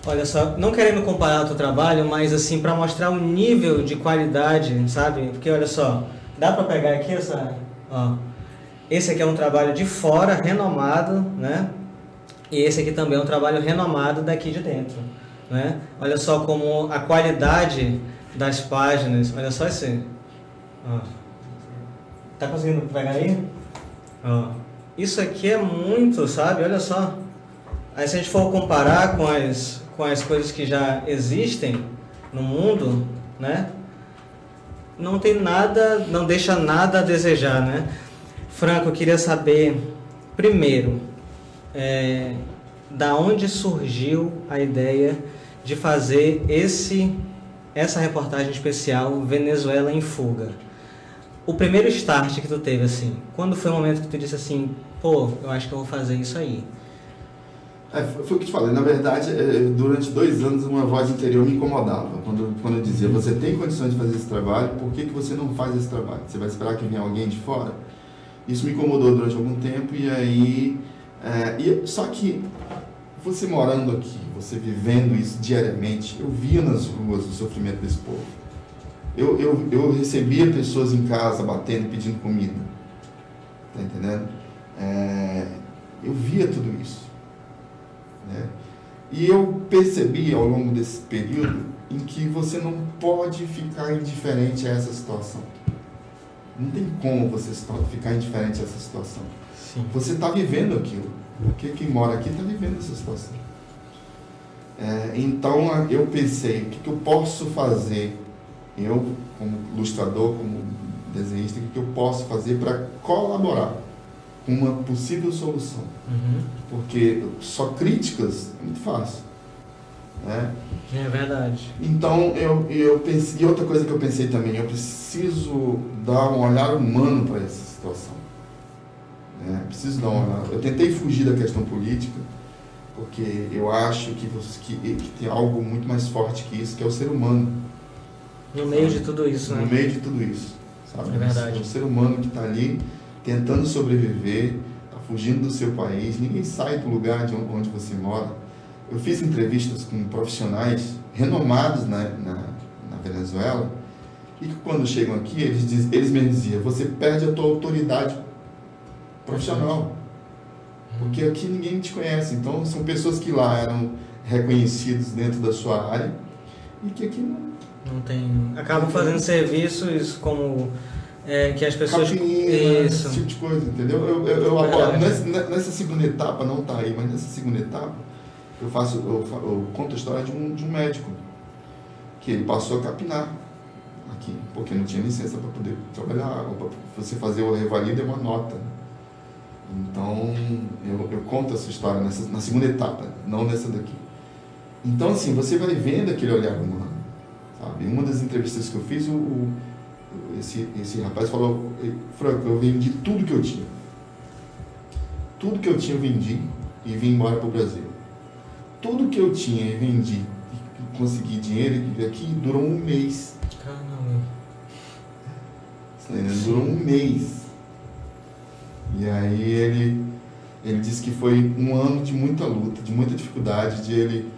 Olha só, não querendo comparar o teu trabalho, mas assim, para mostrar o nível de qualidade, sabe? Porque olha só, dá para pegar aqui essa, ó. Esse aqui é um trabalho de fora, renomado, né? E esse aqui também é um trabalho renomado daqui de dentro, né? Olha só como a qualidade das páginas, olha só esse, ó. Tá conseguindo pegar aí? Ó. Isso aqui é muito, sabe? Olha só. Aí se a gente for comparar com as com as coisas que já existem no mundo, né? Não tem nada, não deixa nada a desejar, né? Franco, eu queria saber, primeiro, é, da onde surgiu a ideia de fazer esse essa reportagem especial Venezuela em Fuga. O primeiro start que tu teve assim, quando foi o momento que tu disse assim, pô, eu acho que eu vou fazer isso aí? É, foi o que eu te falei. Na verdade, é, durante dois anos, uma voz interior me incomodava. Quando, quando eu dizia, você tem condições de fazer esse trabalho, por que, que você não faz esse trabalho? Você vai esperar que venha alguém de fora? Isso me incomodou durante algum tempo e aí... É, e, só que você morando aqui, você vivendo isso diariamente, eu via nas ruas o sofrimento desse povo. Eu, eu, eu recebia pessoas em casa batendo, pedindo comida. Tá entendendo? É, eu via tudo isso. Né? E eu percebi ao longo desse período em que você não pode ficar indiferente a essa situação. Não tem como você ficar indiferente a essa situação. Sim. Você está vivendo aquilo. Porque quem mora aqui está vivendo essa situação. É, então eu pensei, o que, que, eu posso fazer? Eu, como ilustrador, como desenhista, o que, que eu posso fazer para colaborar? Uma possível solução. Uhum. Porque só críticas é muito fácil. Né? É verdade. Então, eu, eu pensei, e outra coisa que eu pensei também, eu preciso dar um olhar humano para essa situação. Né? Preciso dar um olhar. Eu tentei fugir da questão política, porque eu acho que, você, que, que tem algo muito mais forte que isso, que é o ser humano. No meio de tudo isso, né? No meio de tudo isso, sabe? É verdade. O ser humano que está ali tentando sobreviver, está fugindo do seu país, ninguém sai do lugar de onde você mora. Eu fiz entrevistas com profissionais renomados na, na, na Venezuela e que quando chegam aqui, eles, diz, eles me diziam, você perde a tua autoridade profissional. Porque aqui ninguém te conhece. Então, são pessoas que lá eram reconhecidos dentro da sua área e que aqui não. Não tem. Acabam fazendo serviços como. É, que as pessoas. Capinha, Isso. Esse tipo de coisa, entendeu? Eu, eu, eu agora, nessa, nessa, segunda etapa, não está aí, mas nessa segunda etapa, eu faço. Eu, eu conto a história de um, de um médico que ele passou a capinar aqui, porque não tinha licença para poder trabalhar, para você fazer o revalida é uma nota. Então, eu, eu conto essa história nessa, na segunda etapa, não nessa daqui. Então, assim, você vai vendo aquele olhar humano, sabe? Uma das entrevistas que eu fiz, o, o esse, esse rapaz falou, Franco, eu vendi tudo que eu tinha. Tudo que eu tinha eu vendi e vim embora para o Brasil. Tudo que eu tinha e vendi e consegui dinheiro aqui durou um mês. Caramba. Durou um mês. E aí ele, ele disse que foi um ano de muita luta, de muita dificuldade, de ele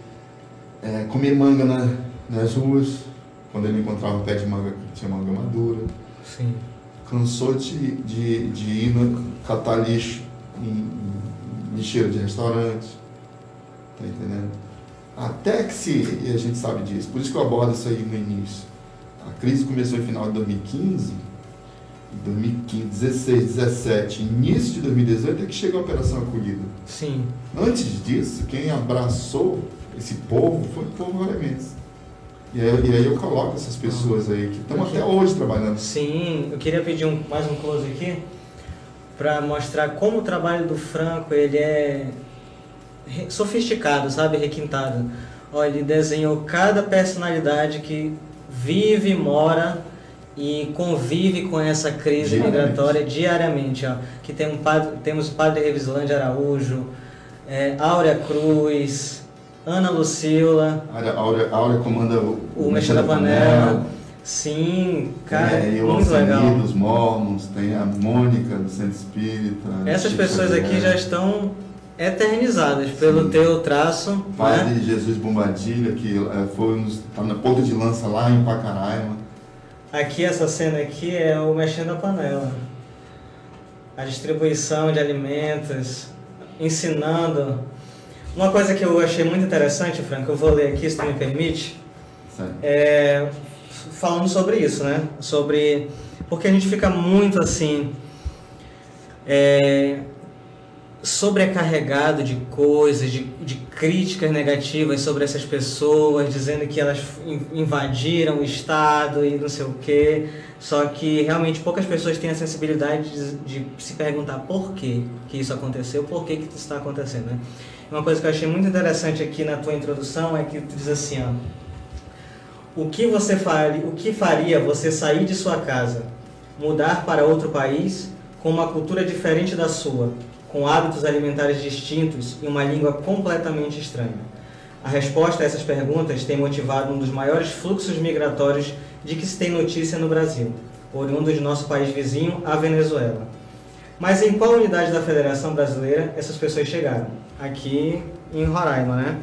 é, comer manga na, nas ruas, quando ele encontrava um pé de manga que tinha manga madura. Sim. Cansou de, de, de ir no, catar lixo em, em lixeiro de restaurante. Tá entendendo? Até que se, e a gente sabe disso, por isso que eu abordo isso aí no início. A crise começou em final de 2015 2015, 16, 17, início de 2018 é que chegou a Operação Acolhida. Sim. Antes disso, quem abraçou esse povo foi o povo roramense. E aí, e aí eu coloco essas pessoas aí que estão até hoje trabalhando. Sim, eu queria pedir um, mais um close aqui para mostrar como o trabalho do Franco ele é sofisticado, sabe, requintado. Olha, ele desenhou cada personalidade que vive mora e convive com essa crise diariamente. migratória diariamente. Ó. Que tem um padre, temos o padre Revislândia Araújo, é, Áurea Cruz, Ana Lucila. Áurea, Áurea comanda o, o Mexendo da Panela. Sim, cara, é, muito legal. Tem Mormons, tem a Mônica do Centro Espírita. Essas pessoas aqui já estão eternizadas pelo Sim. teu traço. Padre né? Jesus Bombadilha, que é, foi está na ponta de lança lá em Pacaraima. Aqui, essa cena aqui é o mexendo a panela. A distribuição de alimentos, ensinando. Uma coisa que eu achei muito interessante, Franco, eu vou ler aqui, se tu me permite. É, falando sobre isso, né? Sobre. Porque a gente fica muito assim. É, sobrecarregado de coisas, de, de críticas negativas sobre essas pessoas, dizendo que elas invadiram o Estado e não sei o quê. Só que realmente poucas pessoas têm a sensibilidade de, de se perguntar por que, que isso aconteceu, por que, que isso está acontecendo. Né? Uma coisa que eu achei muito interessante aqui na tua introdução é que tu diz assim, ó, o que você faria, o que faria você sair de sua casa, mudar para outro país com uma cultura diferente da sua, com hábitos alimentares distintos e uma língua completamente estranha? A resposta a essas perguntas tem motivado um dos maiores fluxos migratórios de que se tem notícia no Brasil, oriundo de nosso país vizinho, a Venezuela. Mas em qual unidade da Federação Brasileira essas pessoas chegaram? Aqui em Roraima, né?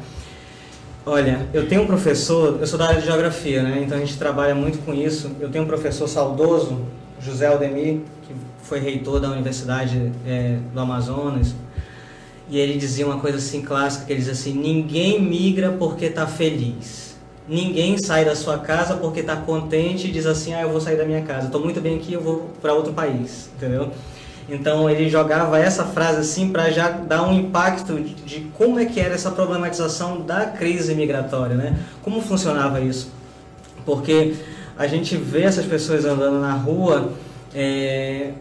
Olha, eu tenho um professor, eu sou da área de geografia, né? Então a gente trabalha muito com isso. Eu tenho um professor saudoso, José Aldemir, que foi reitor da Universidade é, do Amazonas, e ele dizia uma coisa assim clássica, que ele dizia assim, ninguém migra porque está feliz. Ninguém sai da sua casa porque está contente e diz assim, ah, eu vou sair da minha casa, estou muito bem aqui, eu vou para outro país, entendeu? Então ele jogava essa frase assim para já dar um impacto de, como é que era essa problematização da crise migratória, né? Como funcionava isso? Porque a gente vê essas pessoas andando na rua é,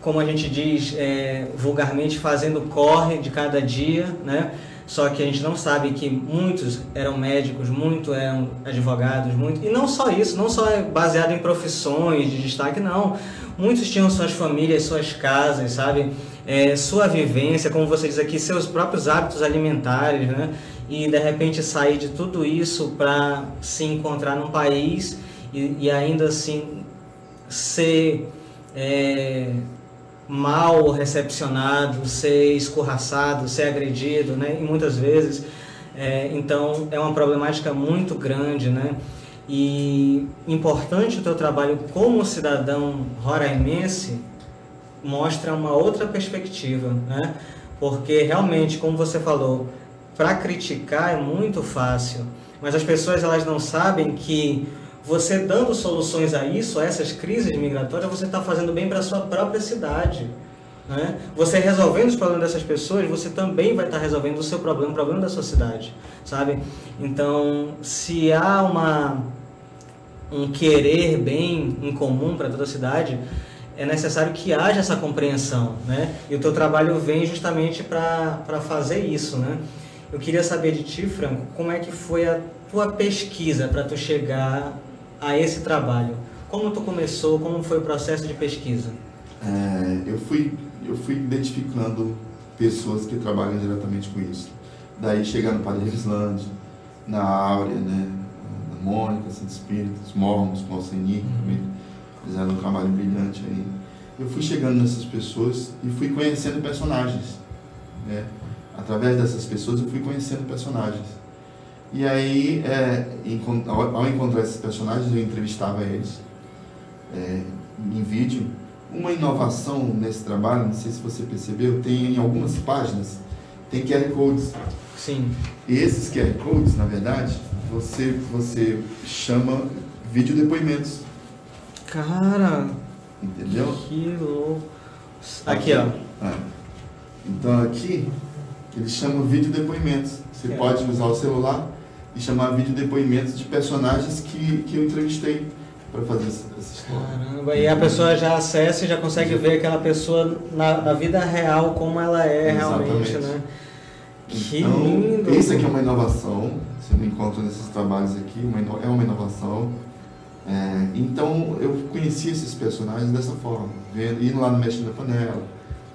como a gente diz é, vulgarmente, fazendo corre de cada dia, né? Só que a gente não sabe que muitos eram médicos, muitos eram advogados, muito, e não só isso, não só é baseado em profissões de destaque, não. Muitos tinham suas famílias, suas casas, sabe? É, sua vivência, como você diz aqui, seus próprios hábitos alimentares, né? E de repente sair de tudo isso para se encontrar num país e, e ainda assim ser é, mal recepcionado, ser escorraçado, ser agredido, né? E muitas vezes, é, então é uma problemática muito grande, né? E importante o teu trabalho como cidadão roraimense mostra uma outra perspectiva, né? Porque realmente, como você falou, para criticar é muito fácil, mas as pessoas elas não sabem que você dando soluções a isso, a essas crises migratórias, você está fazendo bem para a sua própria cidade. Né? Você resolvendo os problemas dessas pessoas, você também vai estar tá resolvendo o seu problema, o problema da sua cidade, sabe? Então, se há uma um querer bem em comum para toda a cidade, é necessário que haja essa compreensão, né? E o teu trabalho vem justamente para fazer isso, né? Eu queria saber de ti, Franco, como é que foi a tua pesquisa para tu chegar a esse trabalho? Como tu começou? Como foi o processo de pesquisa? É, eu fui eu fui identificando pessoas que trabalham diretamente com isso. Daí chegar no Padre Islândia, na Áurea, né, Mônica, Santo Espírito, os Mormons, com Alceni, uhum. também fizeram um trabalho brilhante aí. Eu fui chegando nessas pessoas e fui conhecendo personagens, né? Através dessas pessoas eu fui conhecendo personagens. E aí, é, ao encontrar esses personagens, eu entrevistava eles é, em vídeo. Uma inovação nesse trabalho, não sei se você percebeu, tem em algumas páginas, tem QR Codes. Sim. E esses QR Codes, na verdade, você, você chama vídeo depoimentos. Cara! Entendeu? Que louco. Aqui, ó. É. Então aqui, eles chamam vídeo depoimentos. Você é. pode usar o celular e chamar vídeo depoimentos de personagens que, que eu entrevistei para fazer essa, essa, história. Caramba, e a pessoa já acessa e já consegue ver aquela pessoa na, na vida real como ela é Exatamente. realmente, né? Que então, lindo! Isso aqui é uma inovação, não encontra nesses trabalhos aqui, uma, é uma inovação. É, então eu conheci esses personagens dessa forma, vendo, indo lá no Mestre da Panela,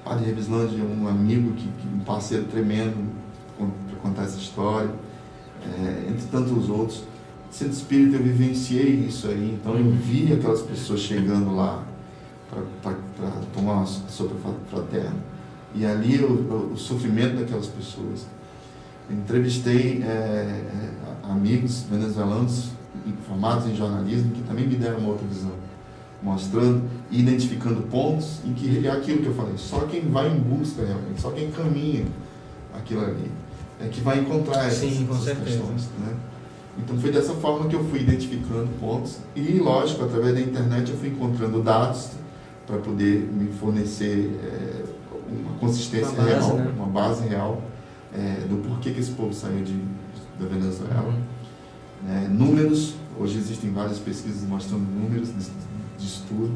Padre Revislândia, um amigo, que, que, um parceiro tremendo para contar essa história é, entre tantos outros. Sendo espírita, eu vivenciei isso aí, então eu vi aquelas pessoas chegando lá para tomar uma sopa fraterna. E ali o, o, o, sofrimento daquelas pessoas. Entrevistei é, é, amigos venezuelanos formados em jornalismo que também me deram uma outra visão, mostrando e identificando pontos em que é aquilo que eu falei, só quem vai em busca realmente, só quem caminha aquilo ali é que vai encontrar essas, Sim, essas questões. Né? Então foi dessa forma que eu fui identificando pontos e, lógico, através da internet eu fui encontrando dados para poder me fornecer é, uma consistência uma base, real, né? uma base real é, do porquê que esse povo saiu de, da Venezuela. É, números, hoje existem várias pesquisas mostrando números de, de estudo.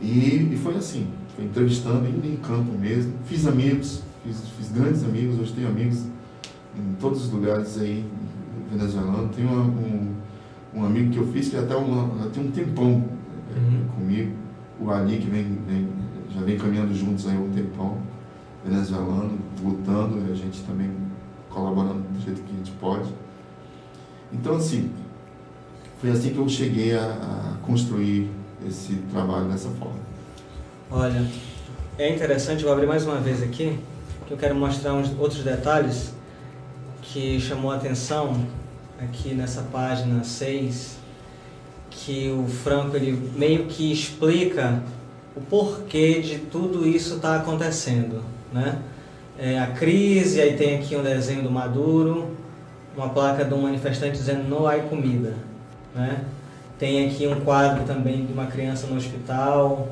E, e, foi assim, foi entrevistando, indo em campo mesmo, fiz amigos, fiz, fiz grandes amigos, hoje tenho amigos em todos os lugares aí venezuelano. Tenho uma, um, um amigo que eu fiz que até uma, tem um tempão é, uhum. comigo, o Ali, que vem, vem, já vem caminhando juntos aí um tempão, venezuelano, lutando, e a gente também colaborando do jeito que a gente pode. Então, assim, foi assim que eu cheguei a, a construir esse trabalho dessa forma. Olha, é interessante, vou abrir mais uma vez aqui, que eu quero mostrar uns outros detalhes que chamou a atenção aqui nessa página 6, que o Franco ele meio que explica o porquê de tudo isso estar tá acontecendo, né? É a crise, aí tem aqui um desenho do Maduro, uma placa de um manifestante dizendo não há comida, né? Tem aqui um quadro também de uma criança no hospital,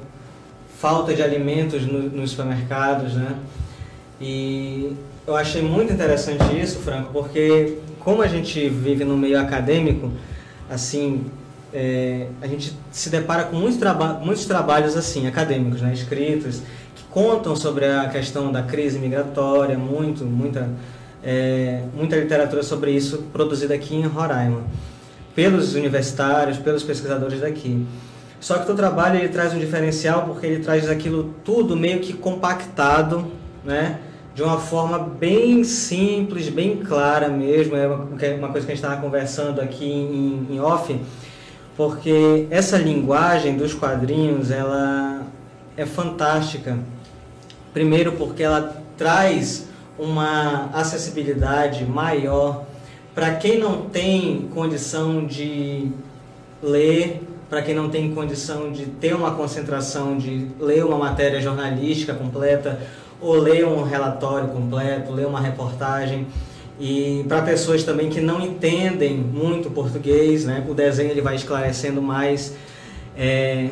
falta de alimentos no, nos supermercados, né? E eu achei muito interessante isso, Franco, porque como a gente vive no meio acadêmico, assim, é, a gente se depara com muitos, traba muitos trabalhos assim acadêmicos, né, escritos, contam sobre a questão da crise migratória, muito, muita, é, muita literatura sobre isso produzida aqui em Roraima, pelos universitários, pelos pesquisadores daqui. Só que o trabalho ele traz um diferencial porque ele traz aquilo tudo meio que compactado, né? de uma forma bem simples, bem clara mesmo, é uma, é coisa que a gente estava conversando aqui em, em off, porque essa linguagem dos quadrinhos ela é fantástica. Primeiro porque ela traz uma acessibilidade maior para quem não tem condição de ler, para quem não tem condição de ter uma concentração de ler uma matéria jornalística completa ou ler um relatório completo, ler uma reportagem. E para pessoas também que não entendem muito português, né, o desenho ele vai esclarecendo mais. É,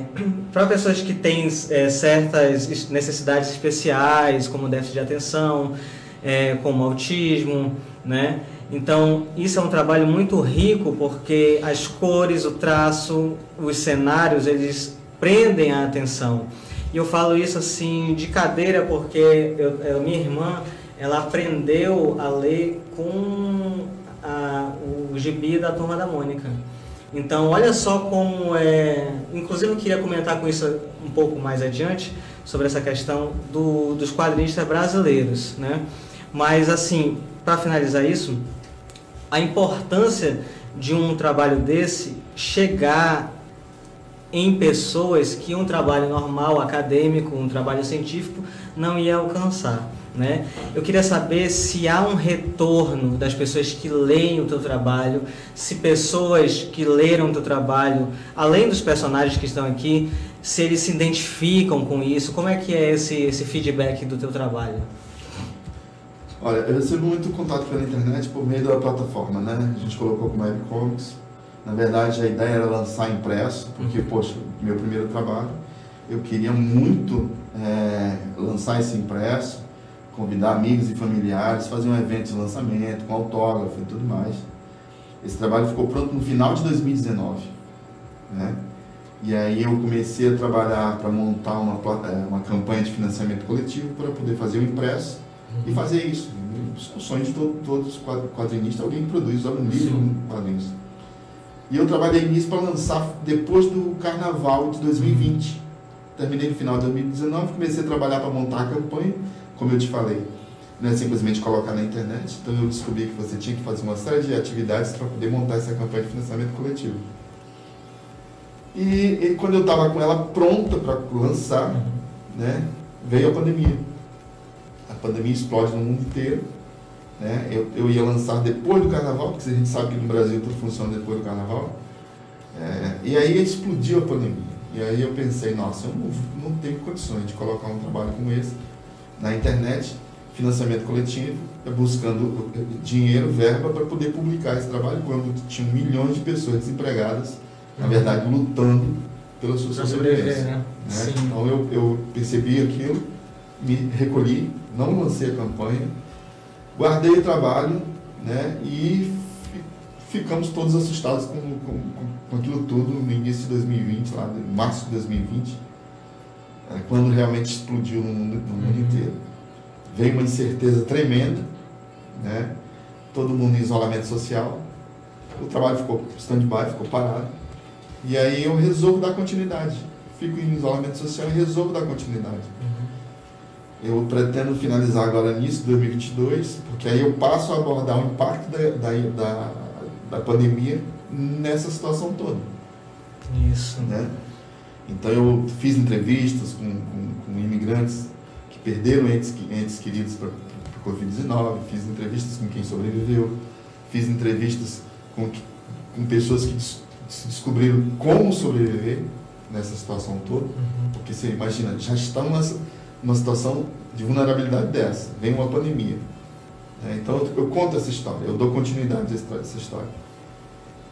para pessoas que têm é, certas necessidades especiais, como déficit de atenção, é, como autismo, né? Então, isso é um trabalho muito rico porque as cores, o traço, os cenários, eles prendem a atenção. E eu falo isso assim de cadeira porque eu, eu minha irmã, ela aprendeu a ler com a, o gibi da Turma da Mônica. Então, olha só como é. Inclusive, eu queria comentar com isso um pouco mais adiante sobre essa questão do, dos quadrinistas brasileiros, né? Mas, assim, para finalizar isso, a importância de um trabalho desse chegar em pessoas que um trabalho normal, acadêmico, um trabalho científico, não ia alcançar. Né? Eu queria saber se há um retorno das pessoas que leem o teu trabalho, se pessoas que leram o teu trabalho, além dos personagens que estão aqui, se eles se identificam com isso, como é que é esse, esse feedback do teu trabalho? Olha, eu recebo muito contato pela internet por meio da plataforma, né? A gente colocou como webcomics. Na verdade, a ideia era lançar impresso, porque, uhum. poxa, meu primeiro trabalho, eu queria muito é, lançar esse impresso, convidar amigos e familiares, fazer um evento de lançamento com autógrafo e tudo mais. Esse trabalho ficou pronto no final de 2019, né? E aí eu comecei a trabalhar para montar uma, é, uma campanha de financiamento coletivo para poder fazer o impresso e uhum. fazer isso. O sonho de todo, todos os quadrinistas, alguém que produz um livro com quadrinhos. E eu trabalhei nisso para lançar depois do carnaval de 2020. Terminei no final de 2019, comecei a trabalhar para montar a campanha, como eu te falei. Não é simplesmente colocar na internet. Então eu descobri que você tinha que fazer uma série de atividades para poder montar essa campanha de financiamento coletivo. E, e quando eu estava com ela pronta para lançar, uhum. né, veio a pandemia pandemia explode no mundo inteiro. Né? Eu, eu ia lançar depois do carnaval, porque a gente sabe que no Brasil tudo funciona depois do carnaval. É, e aí explodiu a pandemia. E aí eu pensei, nossa, eu não, não tenho condições de colocar um trabalho como esse na internet, financiamento coletivo, buscando dinheiro, verba para poder publicar esse trabalho quando tinham milhões de pessoas desempregadas, na verdade, lutando pela sua sobrevivência. Né? Né? Então eu, eu percebi aquilo, me recolhi, não lancei a campanha, guardei o trabalho né, e ficamos todos assustados com, com, com aquilo tudo no início de 2020, lá março de 2020, é, quando realmente explodiu no mundo, no mundo uhum. inteiro. Veio uma incerteza tremenda, né? todo mundo em isolamento social, o trabalho ficou stand-by, ficou parado, e aí eu resolvo dar continuidade. Fico em isolamento social e resolvo dar continuidade. Eu pretendo finalizar agora nisso, 2022, porque aí eu passo a abordar o impacto da, da, da, da pandemia nessa situação toda. Isso. Né? Então eu fiz entrevistas com, com, com imigrantes que perderam entes, entes queridos para a Covid-19, fiz entrevistas com quem sobreviveu, fiz entrevistas com, com pessoas que des, descobriram como sobreviver nessa situação toda, uhum. porque você imagina, já estão nessa uma situação de vulnerabilidade dessa, vem uma pandemia. É, então eu, eu, conto essa história, eu dou continuidade a essa história.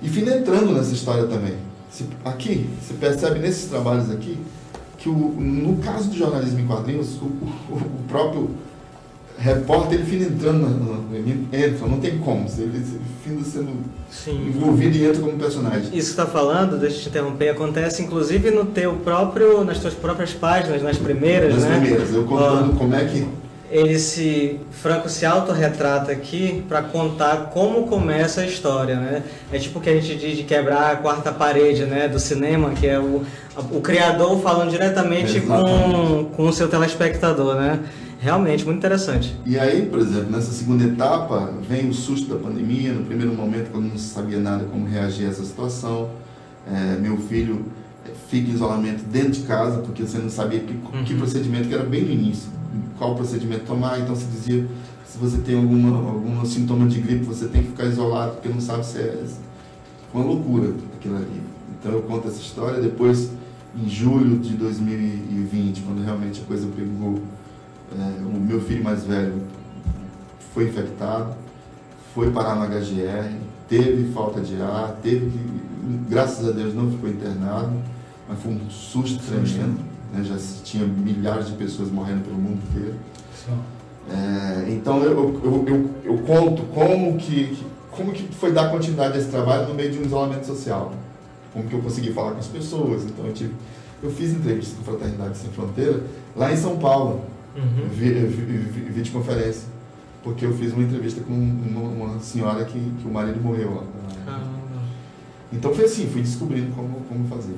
E fim entrando nessa história também. Aqui, você percebe nesses trabalhos aqui, que o, no caso do jornalismo em quadrinhos, o, o, o próprio repórter ele fica entrando, ele entra, não tem como, ele fica sendo Sim. envolvido e entra como personagem. Isso que está falando, deixa eu te interromper, acontece inclusive no teu próprio, nas tuas próprias páginas, nas primeiras, nas né? Nas primeiras, eu contando como é que ele se Franco se autorretrata aqui para contar como começa a história, né? É tipo o que a gente diz de quebrar a quarta parede, né, do cinema, que é o, o criador falando diretamente com, com o seu telespectador, né? Realmente, muito interessante. E aí, por exemplo, nessa segunda etapa, vem o susto da pandemia, no primeiro momento, quando não sabia nada como reagir a essa situação. É, meu filho fica em isolamento dentro de casa, porque você não sabia que, uhum. que procedimento, que era bem no início, qual procedimento tomar, então se dizia, se você tem alguma, algum sintoma de gripe, você tem que ficar isolado, porque não sabe se é uma loucura aquilo ali. Então eu conto essa história, depois, em julho de 2020, quando realmente a coisa pegou, é, o meu filho mais velho foi infectado, foi parar no HGR, teve falta de ar, teve que, graças a Deus não ficou internado, mas foi um susto tremendo, né? já tinha milhares de pessoas morrendo pelo mundo inteiro. É, então eu, eu, eu, eu, conto como que, como que foi dar continuidade a esse trabalho no meio de um isolamento social. Como que eu consegui falar com as pessoas. Então eu, tive, eu fiz entrevista com Fraternidade Sem Fronteira lá em São Paulo, uhum. videoconferência porque eu fiz uma entrevista com uma, uma senhora que, que o marido morreu lá. Então foi assim, fui descobrindo como, como fazer.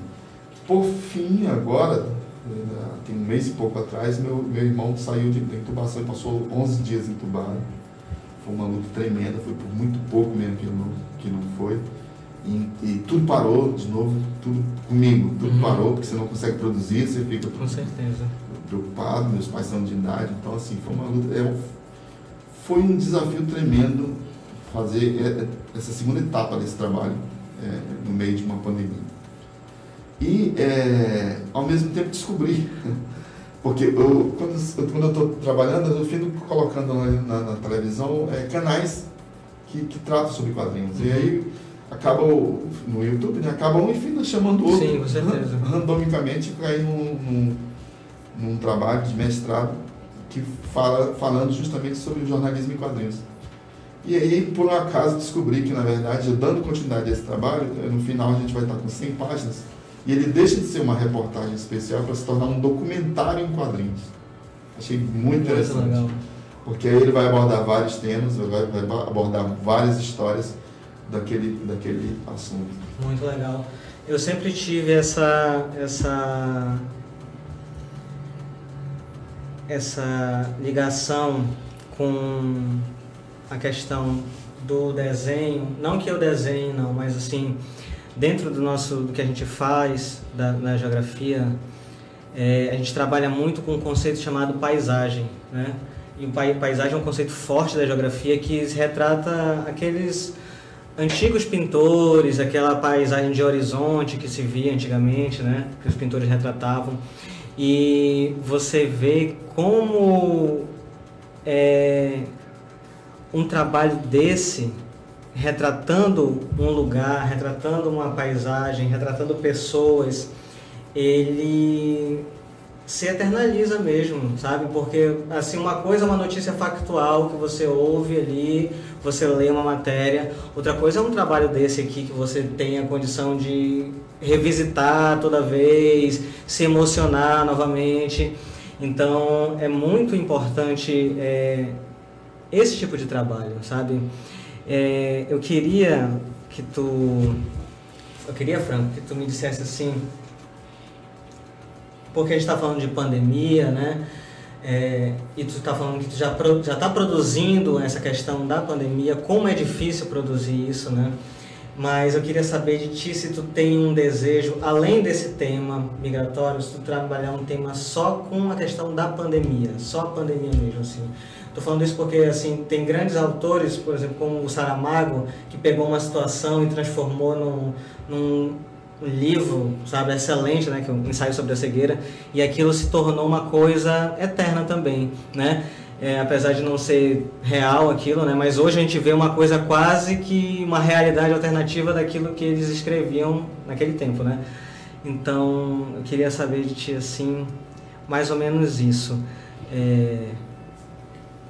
Por fim, agora, eh, tem um mês e pouco atrás, meu, meu irmão saiu de, de intubação e passou 11 dias entubado. Foi uma luta tremenda, foi por muito pouco mesmo que não, que não foi. E, e tudo parou de novo, tudo comigo, tudo uhum. parou, porque você não consegue produzir, você fica Com certeza. preocupado, meus pais são de idade, então assim, foi uma luta. É, foi um desafio tremendo fazer é, é, essa segunda etapa desse trabalho é, no meio de uma pandemia. E, é, ao mesmo tempo, descobri, porque eu, quando, eu estou trabalhando, eu fico colocando na, na, na televisão é, canais que, que tratam sobre quadrinhos. E aí acaba no YouTube, né, acaba um enfim chamando o outro. Sim, com certeza. Randomicamente cair num, num, num trabalho de mestrado que fala falando justamente sobre o jornalismo em quadrinhos. E aí, por um acaso, descobri que, na verdade, dando continuidade a esse trabalho, eh, no final a gente vai estar com 100 páginas, e ele deixa de ser uma reportagem especial para se tornar um documentário em quadrinhos. Achei muito interessante. Muito porque aí ele vai abordar vários temas, vai, vai abordar várias histórias daquele, daquele assunto. Muito legal. Eu sempre tive essa, essa essa ligação com a questão do desenho, não que eu desenhe não, mas assim, dentro do nosso, do que a gente faz da, na geografia, é, a gente trabalha muito com um conceito chamado paisagem, né? E o paisagem é um conceito forte da geografia que retrata aqueles antigos pintores, aquela paisagem de horizonte que se via antigamente, né? Que os pintores retratavam e você vê como é, um trabalho desse retratando um lugar, retratando uma paisagem, retratando pessoas, ele se eternaliza mesmo, sabe? Porque assim uma coisa é uma notícia factual que você ouve ali, você lê uma matéria, outra coisa é um trabalho desse aqui que você tem a condição de revisitar toda vez, se emocionar novamente. Então é muito importante é, esse tipo de trabalho, sabe? É, eu queria que tu, eu queria Franco que tu me dissesse assim porque a gente está falando de pandemia, né? É, e tu está falando que tu já já está produzindo essa questão da pandemia, como é difícil produzir isso, né? Mas eu queria saber de ti se tu tem um desejo, além desse tema migratório, se tu trabalhar um tema só com a questão da pandemia, só a pandemia mesmo, assim. Tô falando isso porque, assim, tem grandes autores, por exemplo, como o Saramago, que pegou uma situação e transformou num, num um livro, sabe, excelente, né, que é um ensaio sobre a cegueira, e aquilo se tornou uma coisa eterna também, né? É, apesar de não ser real aquilo, né? Mas hoje a gente vê uma coisa quase que uma realidade alternativa daquilo que eles escreviam naquele tempo, né? Então, eu queria saber de ti assim, mais ou menos isso. É...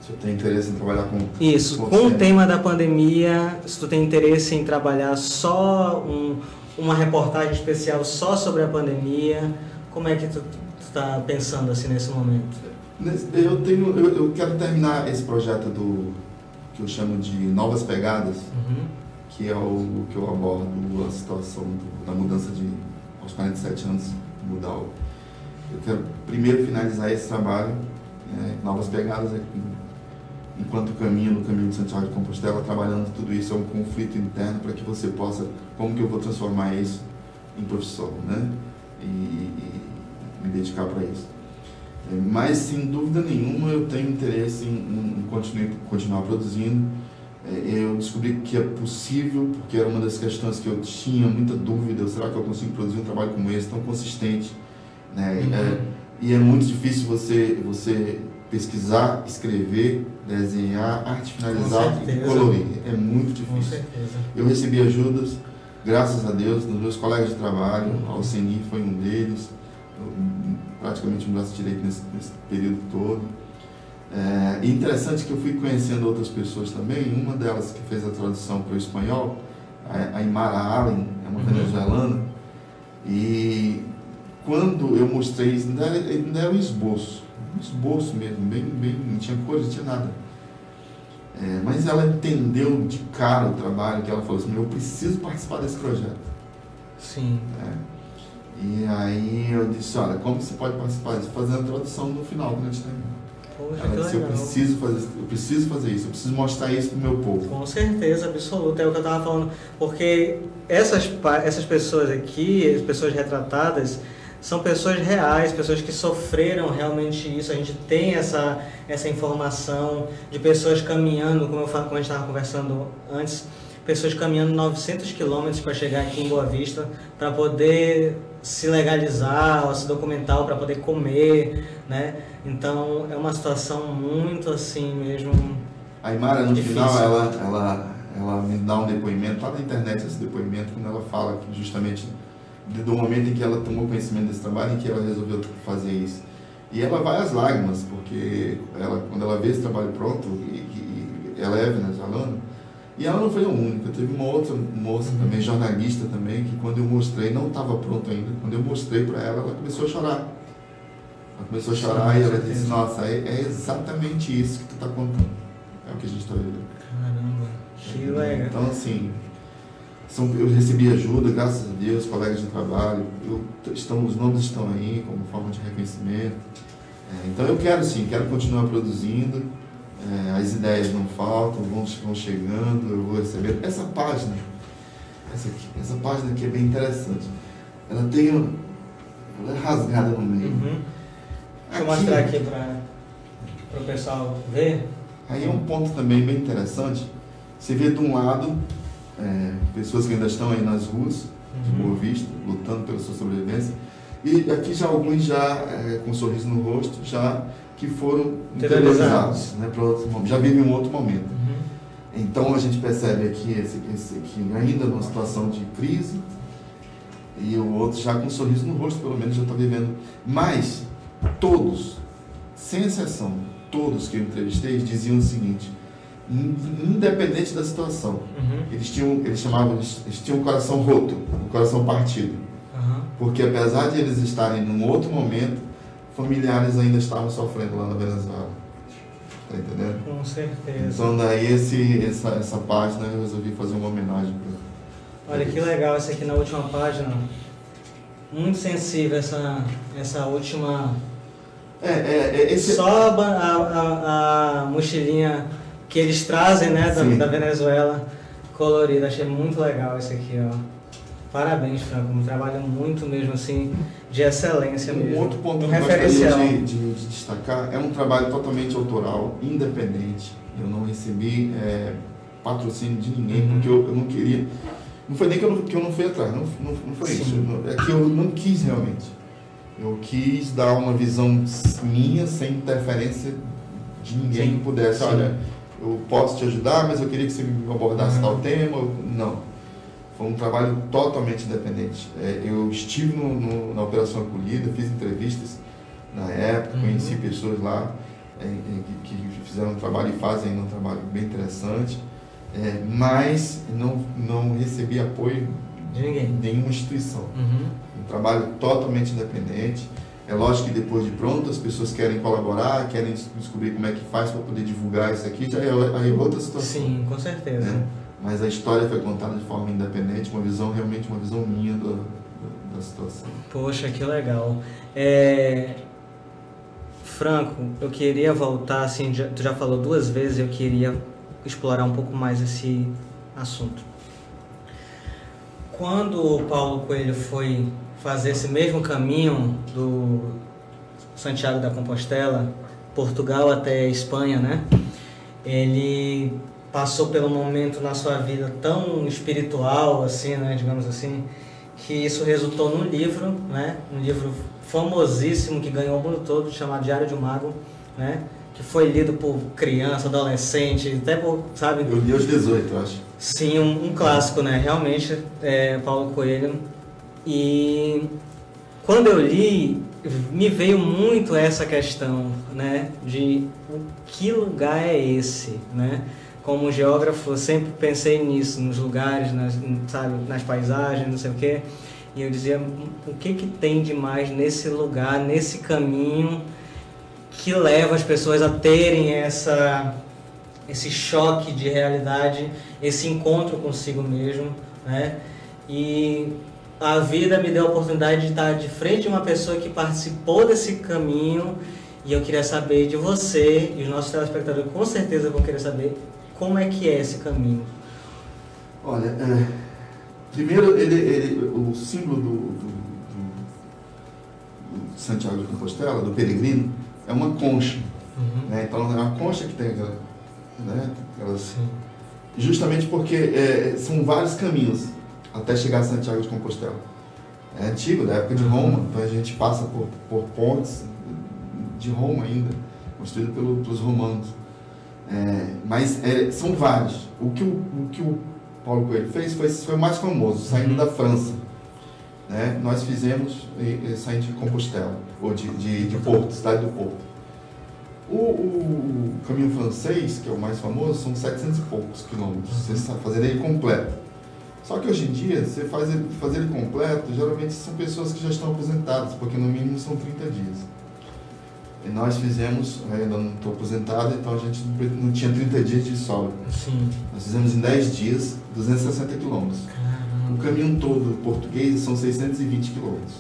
Se tem interesse em trabalhar com isso, com o tema da pandemia, se tu tem interesse em trabalhar só um uma reportagem especial só sobre a pandemia. Como é que tu está pensando assim nesse momento? Eu tenho, eu, eu, quero terminar esse projeto do que eu chamo de novas pegadas, uhum. que é o que eu abordo a situação do, da mudança de aos 47 anos mudar. O, eu quero primeiro finalizar esse trabalho, é, novas pegadas aqui enquanto caminho no caminho de Santiago de Compostela, trabalhando tudo isso, é um conflito interno para que você possa, como que eu vou transformar isso em profissão, né? E, e me dedicar para isso. É, mas, sem dúvida nenhuma, eu tenho interesse em, em continuar, continuar produzindo. É, eu descobri que é possível, porque era uma das questões que eu tinha muita dúvida, será que eu consigo produzir um trabalho como esse, tão consistente? Né? Uhum. É, e é muito difícil você, você pesquisar, escrever, desenhar, arte finalizar e colorir. É muito difícil. Eu recebi ajudas, graças a Deus, dos meus colegas de trabalho, uhum. Alceni foi um deles, praticamente um braço direito nesse, nesse período todo. É interessante que eu fui conhecendo outras pessoas também, uma delas que fez a tradução para o espanhol, a Imara Allen, é uma uhum. venezuelana, e quando eu mostrei isso, ainda era, ainda era um esboço, um esboço mesmo, bem, bem, não tinha cores, não tinha nada. É, mas ela entendeu de cara o trabalho, que ela falou assim, eu preciso participar desse projeto. Sim. É. E aí eu disse, olha, como você pode participar disso? Fazendo a tradução no final, a gente termina. Poxa, ela disse, eu preciso fazer, eu preciso fazer isso, eu preciso mostrar isso pro meu povo. Com certeza, absoluta, é o que eu estava falando. Porque essas, essas pessoas aqui, as pessoas retratadas, são pessoas reais, pessoas que sofreram realmente isso. A gente tem essa, essa informação de pessoas caminhando, como, eu como a gente estava conversando antes, pessoas caminhando 900 quilômetros para chegar aqui em Boa Vista, para poder se legalizar, se documentar, para poder comer, né? Então é uma situação muito assim mesmo. A Imara no difícil. final ela, ela, ela me dá um depoimento, lá na internet esse depoimento, quando ela fala que justamente do momento em que ela tomou conhecimento desse trabalho, em que ela resolveu fazer isso. E ela vai às lágrimas, porque ela, quando ela vê esse trabalho pronto, e, e ela é venezuelana, e ela não foi a única, teve uma outra moça uhum. também, jornalista também, que quando eu mostrei, não estava pronto ainda, quando eu mostrei para ela, ela começou a chorar. Ela começou a chorar Sim, e ela disse, nossa, é, é, exatamente isso que tu está contando. É o que a gente está vivendo. Caramba, que legal. Então, assim, são, eu recebi ajuda, graças a Deus, colegas de trabalho, eu, estão, os nomes estão aí como forma de reconhecimento. É, então eu quero sim, quero continuar produzindo, é, as ideias não faltam, vão, vão chegando, eu vou receber. Essa página, essa, aqui, essa página aqui é bem interessante. Ela tem ela é rasgada no meio. Uhum. Deixa eu mostrar aqui para o pessoal ver. Aí é um ponto também bem interessante. Você vê de um lado é, pessoas que ainda estão aí nas ruas de uhum. Boa Vista, lutando pela sua sobrevivência. E aqui já alguns já é, com um sorriso no rosto, já que foram interiorizados, né, para outro já vivem um outro momento. Uhum. Então a gente percebe aqui esse, esse aqui ainda numa situação de crise e o outro já com um sorriso no rosto, pelo menos já está vivendo. Mas todos, sem exceção, todos que eu entrevistei diziam o seguinte: independente da situação. Uhum. Eles tinham, eles chamavam, eles tinham um coração roto, um coração partido. Uhum. Porque apesar de eles estarem num outro momento, familiares ainda estavam sofrendo lá na Venezuela. Tá entendendo? Com certeza. Então daí esse, essa, essa página eu resolvi fazer uma homenagem para Olha que legal essa aqui na última página. Muito sensível essa, essa última. É, é, é esse... Só a, a, a mochilinha que eles trazem, né, da, da, Venezuela colorida. Achei muito legal esse aqui, ó. Parabéns, Franco. Um trabalho muito mesmo assim, de excelência um mesmo. outro ponto um que eu gostaria de, de, de, destacar é um trabalho totalmente autoral, independente. Eu não recebi é, patrocínio de ninguém, uhum. porque eu, eu, não queria. Não foi nem que eu não, que eu não fui atrás, não, não, não foi Sim. isso. É que eu não quis realmente. Eu quis dar uma visão minha, sem interferência de ninguém Sim. que pudesse. Sim. Olha, eu posso te ajudar, mas eu queria que você me abordasse uhum. tal tema. Não. Foi um trabalho totalmente independente. É, eu estive no, no, na Operação Acolhida, fiz entrevistas na época, uhum. conheci pessoas lá é, que, que, fizeram um trabalho e fazem um trabalho bem interessante, é, mas não, não recebi apoio de ninguém. nenhuma instituição. Uhum. Um trabalho totalmente independente. É lógico que depois de pronto as pessoas querem colaborar, querem descobrir como é que faz para poder divulgar isso aqui, já é, é outra situação. Sim, com certeza. Né? Mas a história foi contada de forma independente, uma visão realmente uma visão minha da, da, situação. Poxa, que legal. É... Franco, eu queria voltar, assim, tu já falou duas vezes, eu queria explorar um pouco mais esse assunto. quando o Paulo Coelho foi fazer esse mesmo caminho do Santiago da Compostela, Portugal até Espanha, né? Ele passou pelo momento na sua vida tão espiritual, assim, né, digamos assim, que isso resultou num livro, né, um livro famosíssimo que ganhou o mundo todo, chamado Diário de um Mago, né, que foi lido por criança, adolescente, até por, sabe? Eu li aos 18, eu acho. Sim, um, um clássico, né, realmente, é, Paulo Coelho. E quando eu li, me veio muito essa questão, né, de o que lugar é esse, né? Como geógrafo, sempre pensei nisso, nos lugares, nas, sabe, nas paisagens, não sei o quê. E eu dizia, o que que tem de mais nesse lugar, nesse caminho que leva as pessoas a terem essa esse choque de realidade, esse encontro consigo mesmo, né? E a vida me deu a oportunidade de estar de frente de uma pessoa que participou desse caminho e eu queria saber de você e os nossos telespectadores com certeza vão querer saber como é que é esse caminho. Olha, é, primeiro ele, ele, o símbolo do, do, do, do Santiago de Compostela, do peregrino, é uma concha. Uhum. Né? Então é uma concha que tem aquela, né? aquelas, justamente porque é, são vários caminhos até chegar a Santiago de Compostela. É antigo, da época de Roma, então a gente passa por, por pontes de Roma ainda, construído pelo, pelos romanos. É, mas é, são vários. O que o, o, que o Paulo Coelho fez foi, foi o mais famoso, saindo uhum. da França. Né? Nós fizemos e, e, saindo de Compostela, ou de, de, de Porto, cidade do Porto. O, o, caminho francês, que é o mais famoso, são 700 e poucos quilômetros. Você está fazendo ele completo. Só que hoje em dia, você faz ele, fazer ele completo, geralmente são pessoas que já estão aposentadas, porque no mínimo são 30 dias. E nós fizemos, ainda não estou aposentado, então a gente não tinha 30 dias de sobra. Sim. Nós fizemos em 10 dias, 260 quilômetros. O caminho todo português são 620 quilômetros.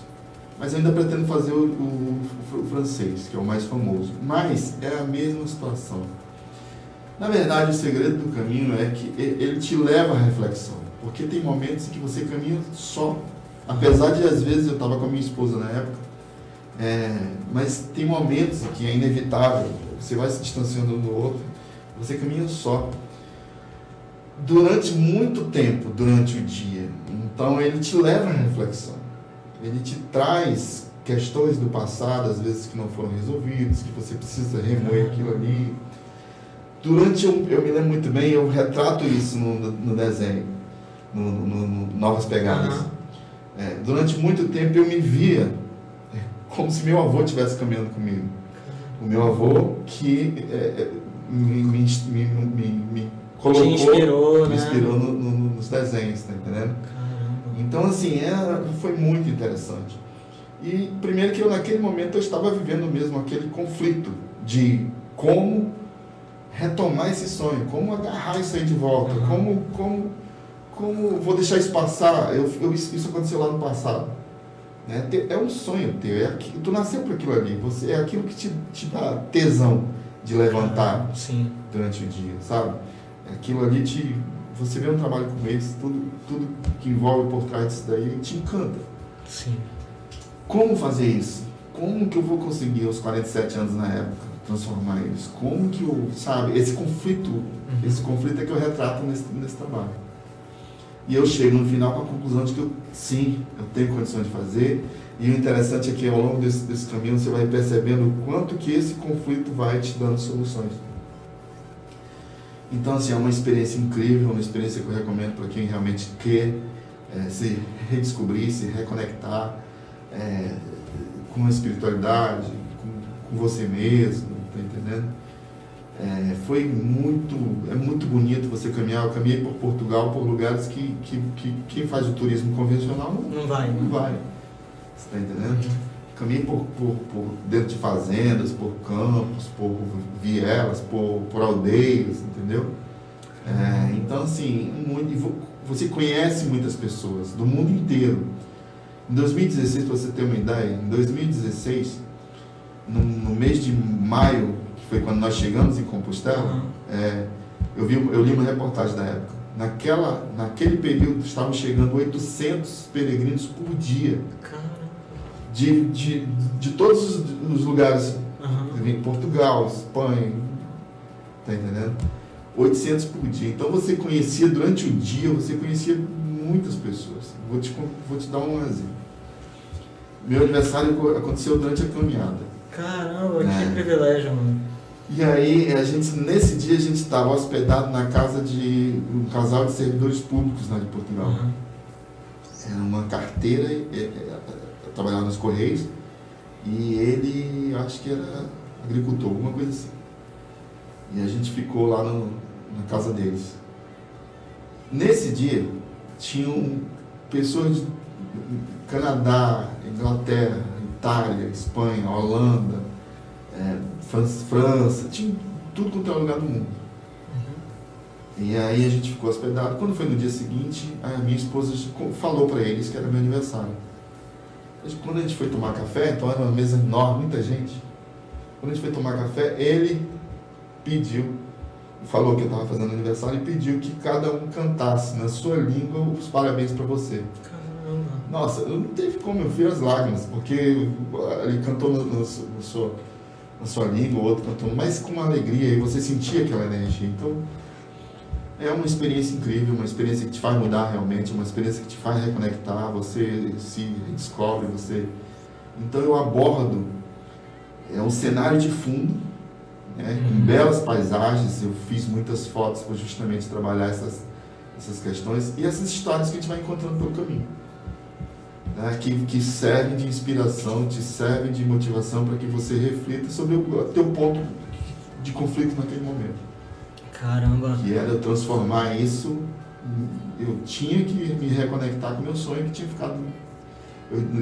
Mas eu ainda pretendo fazer o, o, o, francês, que é o mais famoso. Mas é a mesma situação. Na verdade, o segredo do caminho é que ele te leva à reflexão. Porque tem momentos em que você caminha só. Apesar de, às vezes, eu estava com a minha esposa na época, é, mas tem momentos que é inevitável, você vai se distanciando um do outro, você caminha só. Durante muito tempo, durante o dia. Então, ele te leva à reflexão. Ele te traz questões do passado, às vezes que não foram resolvidas, que você precisa remoer aquilo ali. Durante, eu, eu me lembro muito bem, eu retrato isso no, no desenho no, no, no Novas Pegadas. É, durante muito tempo eu me via como se meu avô estivesse caminhando comigo. O meu avô que é, é me, me, me, me, colocou, Te inspirou, me né? inspirou no, no, nos desenhos, tá entendendo? Caramba. Então, assim, é, foi muito interessante. E primeiro que eu naquele momento eu estava vivendo mesmo aquele conflito de como retomar esse sonho, como agarrar isso aí de volta, uhum. como, como como vou deixar isso passar? Eu, eu, isso aconteceu lá no passado. Né? É um sonho teu, é aquilo, tu nasceu para aquilo ali, você, é aquilo que te, te dá tesão de levantar ah, durante o dia, sabe? Aquilo ali te. Você vê um trabalho como esse, tudo, tudo que envolve por trás disso daí te encanta. Sim. Como fazer isso? Como que eu vou conseguir aos 47 anos na época transformar isso? Como que eu, sabe, esse conflito, uhum. esse conflito é que eu retrato nesse, nesse trabalho. E eu chego no final com a conclusão de que eu, sim, eu tenho condições de fazer. E o interessante é que ao longo desse, desse caminho você vai percebendo o quanto que esse conflito vai te dando soluções. Então, assim, é uma experiência incrível, uma experiência que eu recomendo para quem realmente quer é, se redescobrir, se reconectar é, com a espiritualidade, com, com você mesmo, tá entendendo? É, foi muito, é muito bonito você caminhar. Eu caminhei por Portugal, por lugares que, que, que quem faz o turismo convencional não, não vai. Não né? vai. Você está entendendo? Uhum. Caminhei por, por, por, dentro de fazendas, por campos, por vielas, por, por aldeias, entendeu? É, então, assim, muito, você conhece muitas pessoas do mundo inteiro. Em 2016, para você ter uma ideia, em 2016, no, no mês de maio foi quando nós chegamos em Compostela, uhum. é, eu, vi, eu li uma reportagem da época. Naquela, naquele período estavam chegando 800 peregrinos por dia. De, de, de todos os lugares. Uhum. Portugal, Espanha. Tá entendendo? 800 por dia. Então você conhecia durante o dia, você conhecia muitas pessoas. Vou te, vou te dar um exemplo. Meu aniversário aconteceu durante a caminhada. Caramba, é. que privilégio, mano. E aí, a gente, nesse dia, a gente estava hospedado na casa de um casal de servidores públicos lá de Portugal. Uhum. Era uma carteira, trabalhava nos Correios, e ele, acho que era agricultor, alguma coisa assim. E a gente ficou lá no, na casa deles. Nesse dia, tinham pessoas de Canadá, Inglaterra, Itália, Espanha, Holanda, é, França, tinha tudo quanto é lugar do mundo. Uhum. E aí a gente ficou hospedado. Quando foi no dia seguinte, a minha esposa falou para eles que era meu aniversário. Quando a gente foi tomar café, então era uma mesa enorme, muita gente. Quando a gente foi tomar café, ele pediu, falou que eu estava fazendo aniversário e pediu que cada um cantasse na sua língua os parabéns para você. Caramba. Nossa, não teve como eu ver as lágrimas, porque ele cantou no, no, no sua, na sua língua, outro cantou, mas com uma alegria e você sentia aquela energia. Então, é uma experiência incrível, uma experiência que te faz mudar realmente, uma experiência que te faz reconectar, você se descobre, você. Então eu abordo é um cenário de fundo né, com uhum. belas paisagens. Eu fiz muitas fotos para justamente trabalhar essas, essas questões e essas histórias que a gente vai encontrando pelo caminho. Né, que, que servem de inspiração, te servem de motivação para que você reflita sobre o teu ponto de conflito naquele momento. Caramba! Que era transformar isso. Eu tinha que me reconectar com o meu sonho que tinha ficado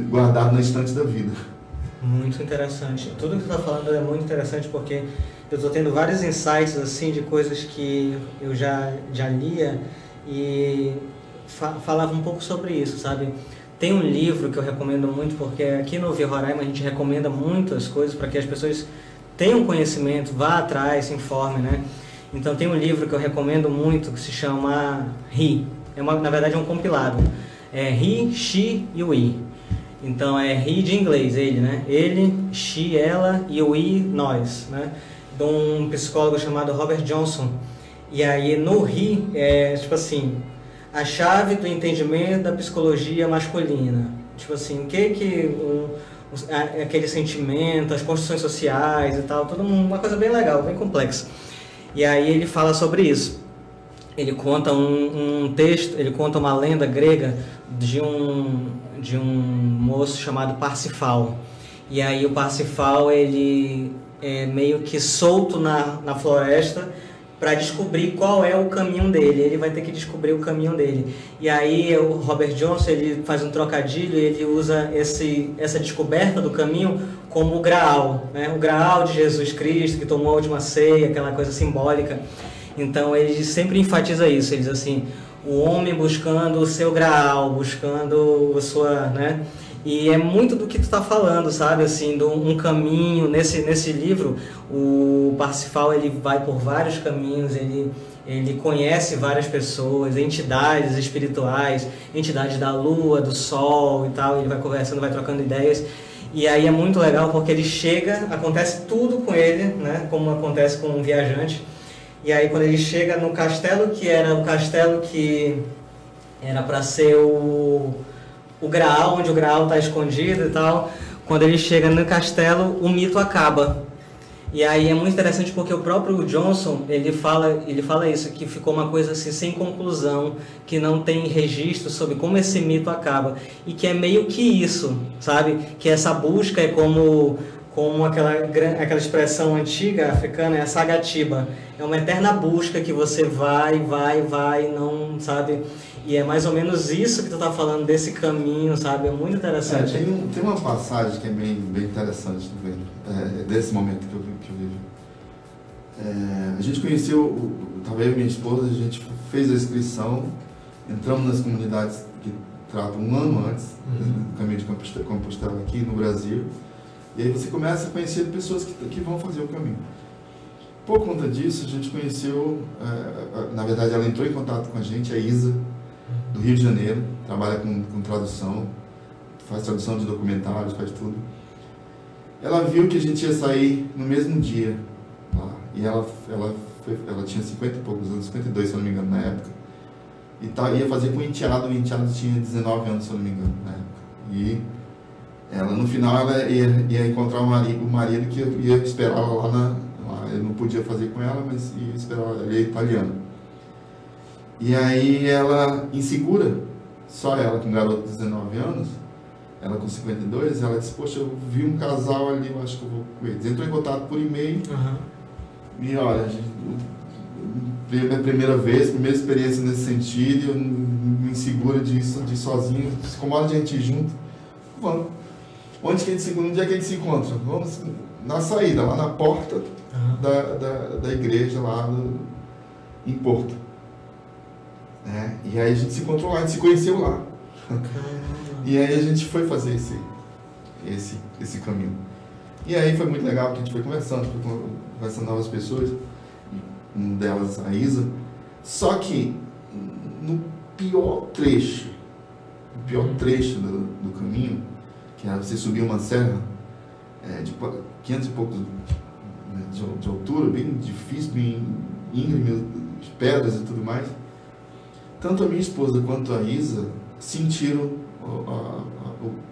guardado na estante da vida. Muito interessante. Tudo que você está falando é muito interessante porque eu estou tendo vários insights assim de coisas que eu já, já lia e fa falava um pouco sobre isso, sabe? Tem um livro que eu recomendo muito porque aqui no Via Roraima a gente recomenda muitas coisas para que as pessoas tenham conhecimento, vá atrás, se informe, né? Então tem um livro que eu recomendo muito que se chama Ri. É uma, na verdade é um compilado. É Ri, Xi e I então é he de inglês, ele, né? Ele, she, ela e i, nós, né? De um psicólogo chamado Robert Johnson. E aí no he é tipo assim, a chave do entendimento da psicologia masculina. Tipo assim, o que que um, aquele sentimento, as construções sociais e tal, tudo uma coisa bem legal, bem complexa. E aí ele fala sobre isso. Ele conta um, um texto, ele conta uma lenda grega de um de um moço chamado Parsifal. E aí o Parsifal ele é meio que solto na, na floresta para descobrir qual é o caminho dele. Ele vai ter que descobrir o caminho dele. E aí o Robert Johnson ele faz um trocadilho ele usa esse, essa descoberta do caminho como o Graal, né? O Graal de Jesus Cristo que tomou a última ceia, aquela coisa simbólica. Então ele sempre enfatiza isso. Ele diz assim: o homem buscando o seu graal, buscando a sua, né? E é muito do que tu está falando, sabe? Assim, do um caminho nesse nesse livro, o Parsifal ele vai por vários caminhos, ele ele conhece várias pessoas, entidades espirituais, entidades da lua, do sol e tal, ele vai conversando, vai trocando ideias. E aí é muito legal porque ele chega, acontece tudo com ele, né? Como acontece com um viajante e aí quando ele chega no castelo, que era o castelo que era para ser o, o Graal, onde o Graal está escondido e tal, quando ele chega no castelo, o mito acaba. E aí é muito interessante porque o próprio Johnson, ele fala, ele fala isso, que ficou uma coisa assim sem conclusão, que não tem registro sobre como esse mito acaba. E que é meio que isso, sabe? Que essa busca é como como aquela, aquela expressão antiga africana é a sagatiba. É uma eterna busca que você vai, vai, vai, não, sabe? E é mais ou menos isso que tu está falando desse caminho, sabe? É muito interessante. É, tem, um, tem, uma passagem que é bem, bem interessante também, é, desse momento que eu, que eu vivo. É, a gente conheceu, estava eu e minha esposa, a gente fez a inscrição, entramos nas comunidades que tratam um ano antes uhum. do caminho de Compostela aqui no Brasil. E aí você começa a conhecer pessoas que, que vão fazer o caminho. por conta disso, a gente conheceu, é, na verdade, ela entrou em contato com a gente, a Isa, do Rio de Janeiro, trabalha com, com tradução, faz tradução de documentários, faz tudo. Ela viu que a gente ia sair no mesmo dia lá, e ela, ela, foi, ela tinha 50 e poucos anos, 52 se não me engano na época, e tá, ia fazer com o enteado, o enteado tinha 19 anos se não me engano na época. E ela, no final, ela ia, ia encontrar o marido, o marido que ia esperar ela lá na. Lá, ele não podia fazer com ela, mas ia esperar ela, ele é italiano. E aí ela, insegura, só ela com um garoto de 19 anos, ela com 52, ela disse, poxa, eu vi um casal ali, eu acho que eu vou com eles. Entrou em contato por e-mail uhum. e olha, minha primeira vez, primeira experiência nesse sentido, eu me insegura disso, de sozinho, se incomoda de a gente ir junto, vamos. Onde que a gente se, onde é que a gente se encontra? Vamos na saída, lá na porta uhum. da, da, da igreja lá no, em Porto. Né? E aí a gente se encontrou lá, a gente se conheceu lá. e aí a gente foi fazer esse, esse, esse caminho. E aí foi muito legal, porque a gente foi conversando, foi conversando com novas pessoas, uma delas a Isa. Só que no pior trecho, no pior trecho do, do caminho, que era você subir uma serra é, de 500 e poucos né, de, de, altura, bem difícil, bem íngreme, pedras e tudo mais tanto a minha esposa quanto a Isa sentiram a,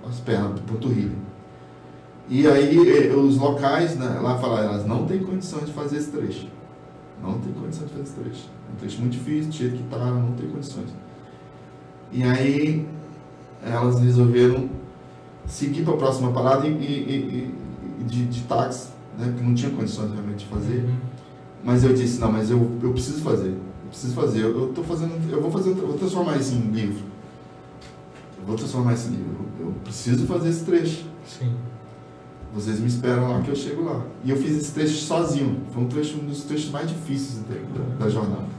a, as pernas do panturrilha. E aí os locais né, lá falaram, elas não têm condição de fazer esse trecho. Não tem condição de fazer esse trecho. É um trecho muito difícil, cheio que tá, não tem condições. E aí elas resolveram seguir para a próxima parada e, e, e de, de táxi, né, porque não tinha condições realmente de fazer. Uhum. Mas eu disse, não, mas eu, eu preciso fazer preciso fazer. Eu, eu tô fazendo, eu vou fazer, eu vou transformar isso em livro. Eu vou transformar esse livro. Eu preciso fazer esse trecho. Sim. Vocês me esperam lá que eu chego lá. E eu fiz esse trecho sozinho. Foi um trecho, um dos trechos mais difíceis da, da jornada.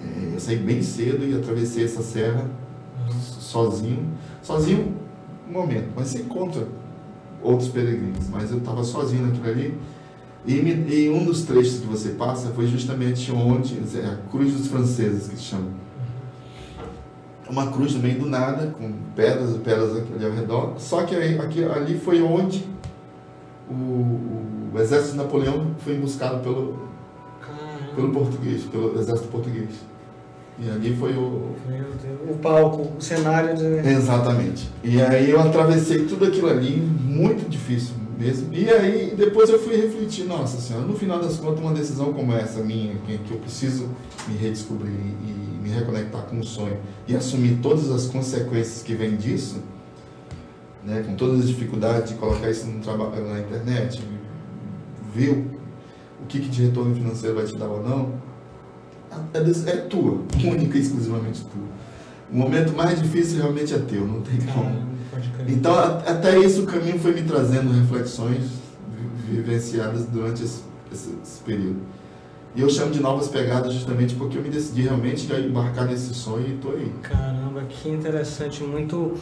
É, eu saí bem cedo e atravessei essa serra uhum. sozinho. Sozinho, um momento, mas você encontra outros peregrinos. Mas eu estava sozinho naquilo ali e, e, um dos trechos que você passa foi justamente onde, é a Cruz dos Franceses, que se chama. Uma cruz no meio do nada, com pedras e pedras ali ao redor. Só que aqui, ali foi onde o, o, exército de Napoleão foi emboscado pelo, pelo português, pelo exército português. E ali foi o. O palco, o cenário de. Exatamente. E aí eu atravessei tudo aquilo ali, muito difícil, mesmo. E aí depois eu fui refletir, nossa senhora, no final das contas uma decisão como essa minha, que, eu preciso me redescobrir e me reconectar com o sonho e assumir todas as consequências que vêm disso, né, com todas as dificuldades de colocar isso no trabalho na internet, ver o, o que, que de retorno financeiro vai te dar ou não, é, é, tua, única e exclusivamente tua. O momento mais difícil realmente é teu, não tem como. Então, até isso o caminho foi me trazendo reflexões vivenciadas durante esse, esse, esse, período. E eu chamo de novas pegadas justamente porque eu me decidi realmente a embarcar nesse sonho e estou aí. Caramba, que interessante, muito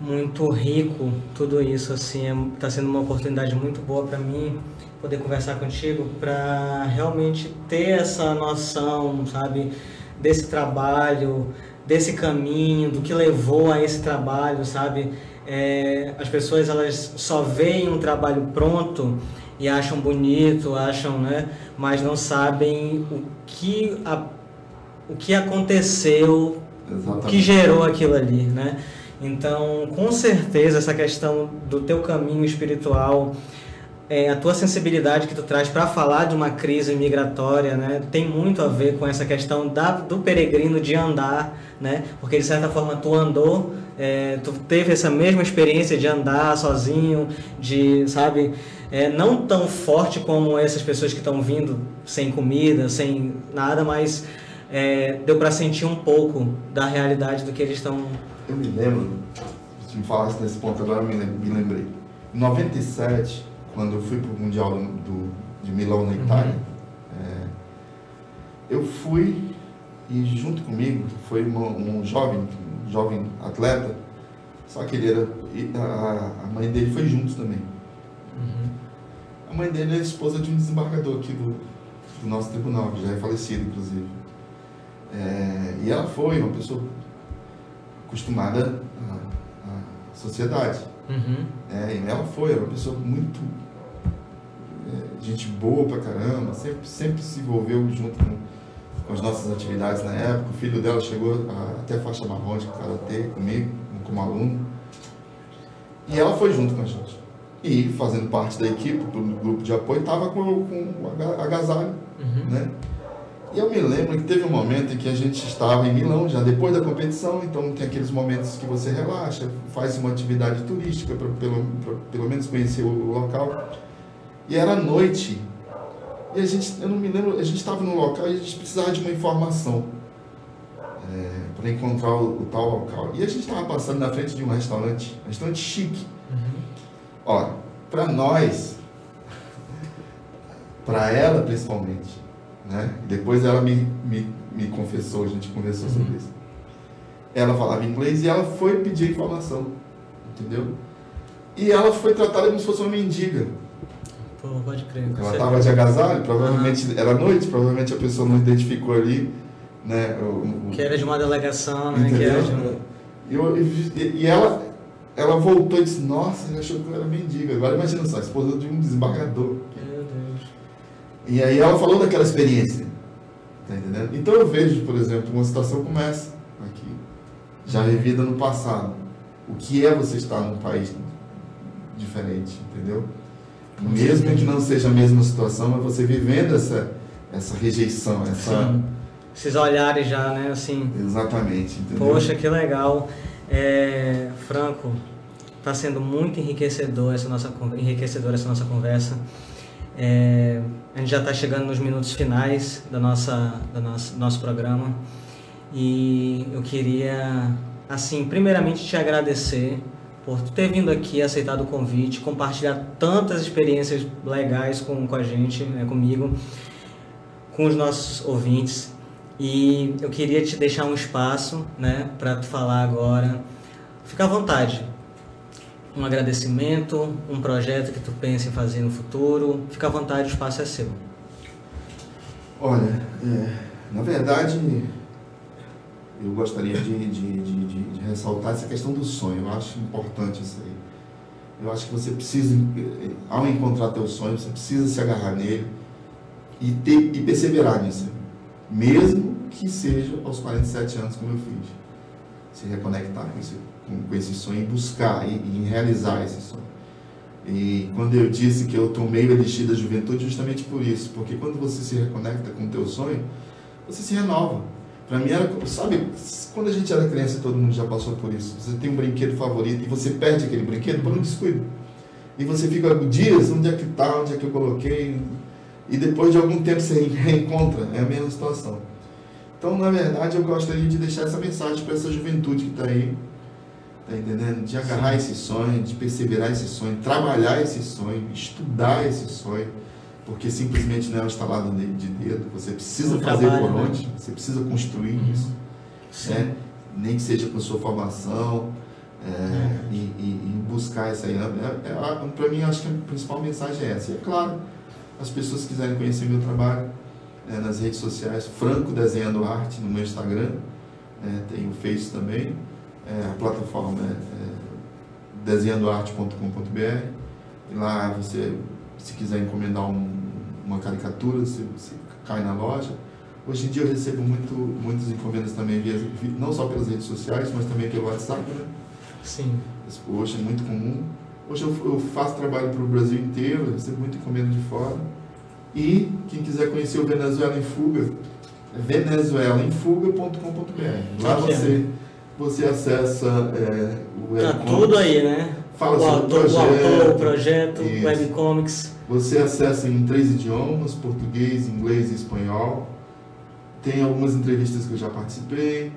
muito rico tudo isso assim, está é, sendo uma oportunidade muito boa para mim poder conversar contigo para realmente ter essa noção, sabe, desse trabalho, desse caminho, do que levou a esse trabalho, sabe? É, as pessoas elas só veem um trabalho pronto e acham bonito, acham, né? Mas não sabem o que, a, o que aconteceu, Exatamente. o que gerou aquilo ali, né? Então, com certeza, essa questão do teu caminho espiritual, é, a tua sensibilidade que tu traz para falar de uma crise migratória, né, tem muito a ver com essa questão da, do peregrino de andar, né, porque de certa forma tu andou, é, tu teve essa mesma experiência de andar sozinho, de, sabe, é, não tão forte como essas pessoas que estão vindo sem comida, sem nada, mas é, deu para sentir um pouco da realidade do que eles estão. Eu me lembro, se me falasse nesse ponto agora, eu me lembrei. Em 97 quando eu fui para o Mundial do, de Milão, na uhum. Itália, uhum. é, eu fui e junto comigo foi uma, um jovem, um jovem atleta, só que ele era, a, a mãe dele foi juntos também. Uhum. A mãe dele é esposa de um desembargador aqui do, do nosso tribunal, que já é falecido, inclusive. É, e ela foi uma pessoa acostumada à, à sociedade. Uhum. É, e ela foi, era uma pessoa muito gente boa pra caramba, sempre, sempre se envolveu junto com, com as nossas atividades na época. O filho dela chegou a, até faixa marrom de karatê comigo, como aluno. E ela foi junto com a gente. E fazendo parte da equipe, do grupo de apoio, estava com, com o agasalho, Uhum. né? E eu me lembro que teve um momento em que a gente estava em Milão, já depois da competição, então tem aqueles momentos que você relaxa, faz uma atividade turística para pelo, pra, pelo menos conhecer o local. E era noite. E a gente, eu não me lembro, a gente estava no local e a gente precisava de uma informação para encontrar o, o tal local. E a gente estava passando na frente de um restaurante, um restaurante chique. Uhum. Olha, para nós, para ela principalmente, né? Depois ela me, me, me confessou, a gente conversou sobre Uhum. isso. Ela falava inglês e ela foi pedir informação, entendeu? E ela foi tratada como se fosse uma mendiga. Pô, pode crer. Ela estava de agasalho, provavelmente era noite, provavelmente a pessoa não identificou ali, né? O, o- Que era de uma delegação, né? Que era de um... Entendeu? E, eu- e- e ela, ela voltou e disse, nossa, ele achou que eu era mendiga. Agora imagina só, esposa de um desembargador. Meu Deus. E aí ela falou daquela experiência. Tá entendendo? Então eu vejo, por exemplo, uma situação como essa aqui, já vivida no passado. O que é você estar num país diferente, entendeu? Mesmo que não seja a mesma situação, mas você vivendo essa, essa rejeição, essa. Sim. Esses olhares já, né? Assim, Exatamente, entendeu? poxa, que legal. É, Franco, está sendo muito enriquecedor essa nossa, enriquecedora essa nossa conversa. É, a gente já está chegando nos minutos finais da nossa, da nossa, do nosso programa. E eu queria, assim, primeiramente te agradecer por ter vindo aqui, aceitado o convite, compartilhar tantas experiências legais com, com a gente, né, comigo, com os nossos ouvintes. E eu queria te deixar um espaço, né, para tu falar agora. Fica à vontade. Um agradecimento, um projeto que tu pensa em fazer no futuro. Fica à vontade, o espaço é seu. Olha, é, na verdade, eu gostaria de, de, de, de- ressaltar essa questão do sonho. Eu acho importante isso aí. Eu acho que você precisa, eh, ao encontrar teu sonho, você precisa se agarrar nele e, ter, e perseverar nisso. Mesmo que seja aos 47 anos, como eu fiz. Se reconectar com esse, com, com esse sonho e buscar e, e realizar esse sonho. E quando eu disse que eu tomei o elixir da juventude, justamente por isso, porque quando você se reconecta com o teu sonho, você se renova. Para mim era, sabe, quando a gente era criança, todo mundo já passou por isso. Você tem um brinquedo favorito e você perde aquele brinquedo por um descuido. E você fica dias, onde é que tá, onde é que eu coloquei? E depois de algum tempo você reencontra, é a mesma situação. Então, na verdade, eu gostaria de deixar essa mensagem para essa juventude que está aí, tá entendendo? De agarrar esse sonho, de perseverar esse sonho, trabalhar esse sonho, estudar esse sonho, porque simplesmente não é um instalado de de dedo, você precisa Um fazer trabalho, por né? onde, você precisa construir Uhum. isso, Sim. né? Nem que seja com sua formação, é, e, e- e buscar essa aí. É, é, para mim, acho que a principal mensagem é essa. E é claro, as pessoas que quiserem conhecer meu trabalho é, nas redes sociais, Franco Desenhando Arte no meu Instagram, é, tem o Face também, é, a plataforma é, é desenhandoarte.com.br. E lá você, se quiser encomendar um- uma caricatura, você, você cai na loja. Hoje em dia eu recebo muito, muitas encomendas também, via, vi- não só pelas redes sociais, mas também pelo WhatsApp. Né? Sim. Hoje é muito comum. Hoje eu, eu faço trabalho para o Brasil inteiro, recebo muita encomenda de fora. E quem quiser conhecer o Venezuela em Fuga, é venezuelaemfuga.com.br. Lá Que que é? você, você acessa é, o Tá tudo aí, né? Fala o sobre autor, o o autor, projeto. o projeto, Isso. webcomics. Você acessa em três idiomas, português, inglês e espanhol. Tem algumas entrevistas que eu já participei,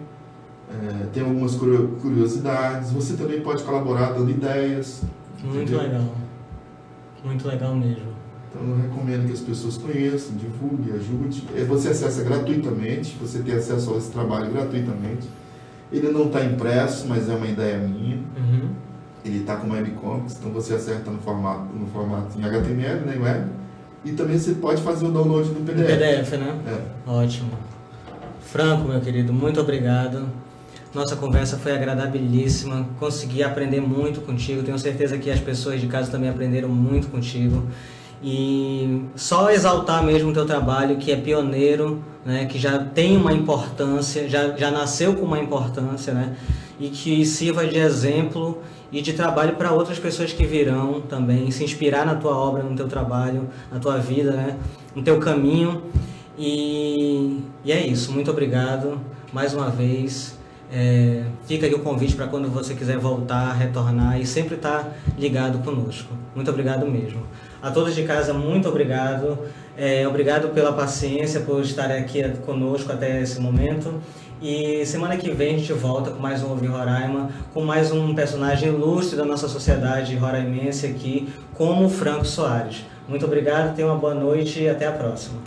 é, tem algumas curio- curiosidades. Você também pode colaborar dando ideias. Muito entendeu? legal. Muito legal mesmo. Então eu recomendo que as pessoas conheçam, divulguem, ajude. É, Você acessa gratuitamente, você tem acesso a esse trabalho gratuitamente. Ele não está impresso, mas é uma ideia minha. Uhum. Ele está com webcomics, então você acerta no formato, no formato em HTML, né, web, e também você pode fazer o download do PDF. PDF, né? É. Ótimo. Franco, meu querido, muito obrigado. Nossa conversa foi agradabilíssima, consegui aprender muito contigo. Tenho certeza que as pessoas de casa também aprenderam muito contigo. E só exaltar mesmo o teu trabalho, que é pioneiro, né, que já tem uma importância, já, já nasceu com uma importância, né, e que sirva de exemplo e de trabalho para outras pessoas que virão também, se inspirar na tua obra, no teu trabalho, na tua vida, né, no teu caminho. E, e é isso, muito obrigado mais uma vez. É, fica aqui o convite para quando você quiser voltar, retornar e sempre estar tá ligado conosco. Muito obrigado mesmo. A todos de casa, muito obrigado. É, obrigado pela paciência, por estar aqui conosco até esse momento. E semana que vem a gente volta com mais um Ouvir Roraima, com mais um personagem ilustre da nossa sociedade roraimense aqui, como o Franco Soares. Muito obrigado, tenha uma boa noite e até a próxima.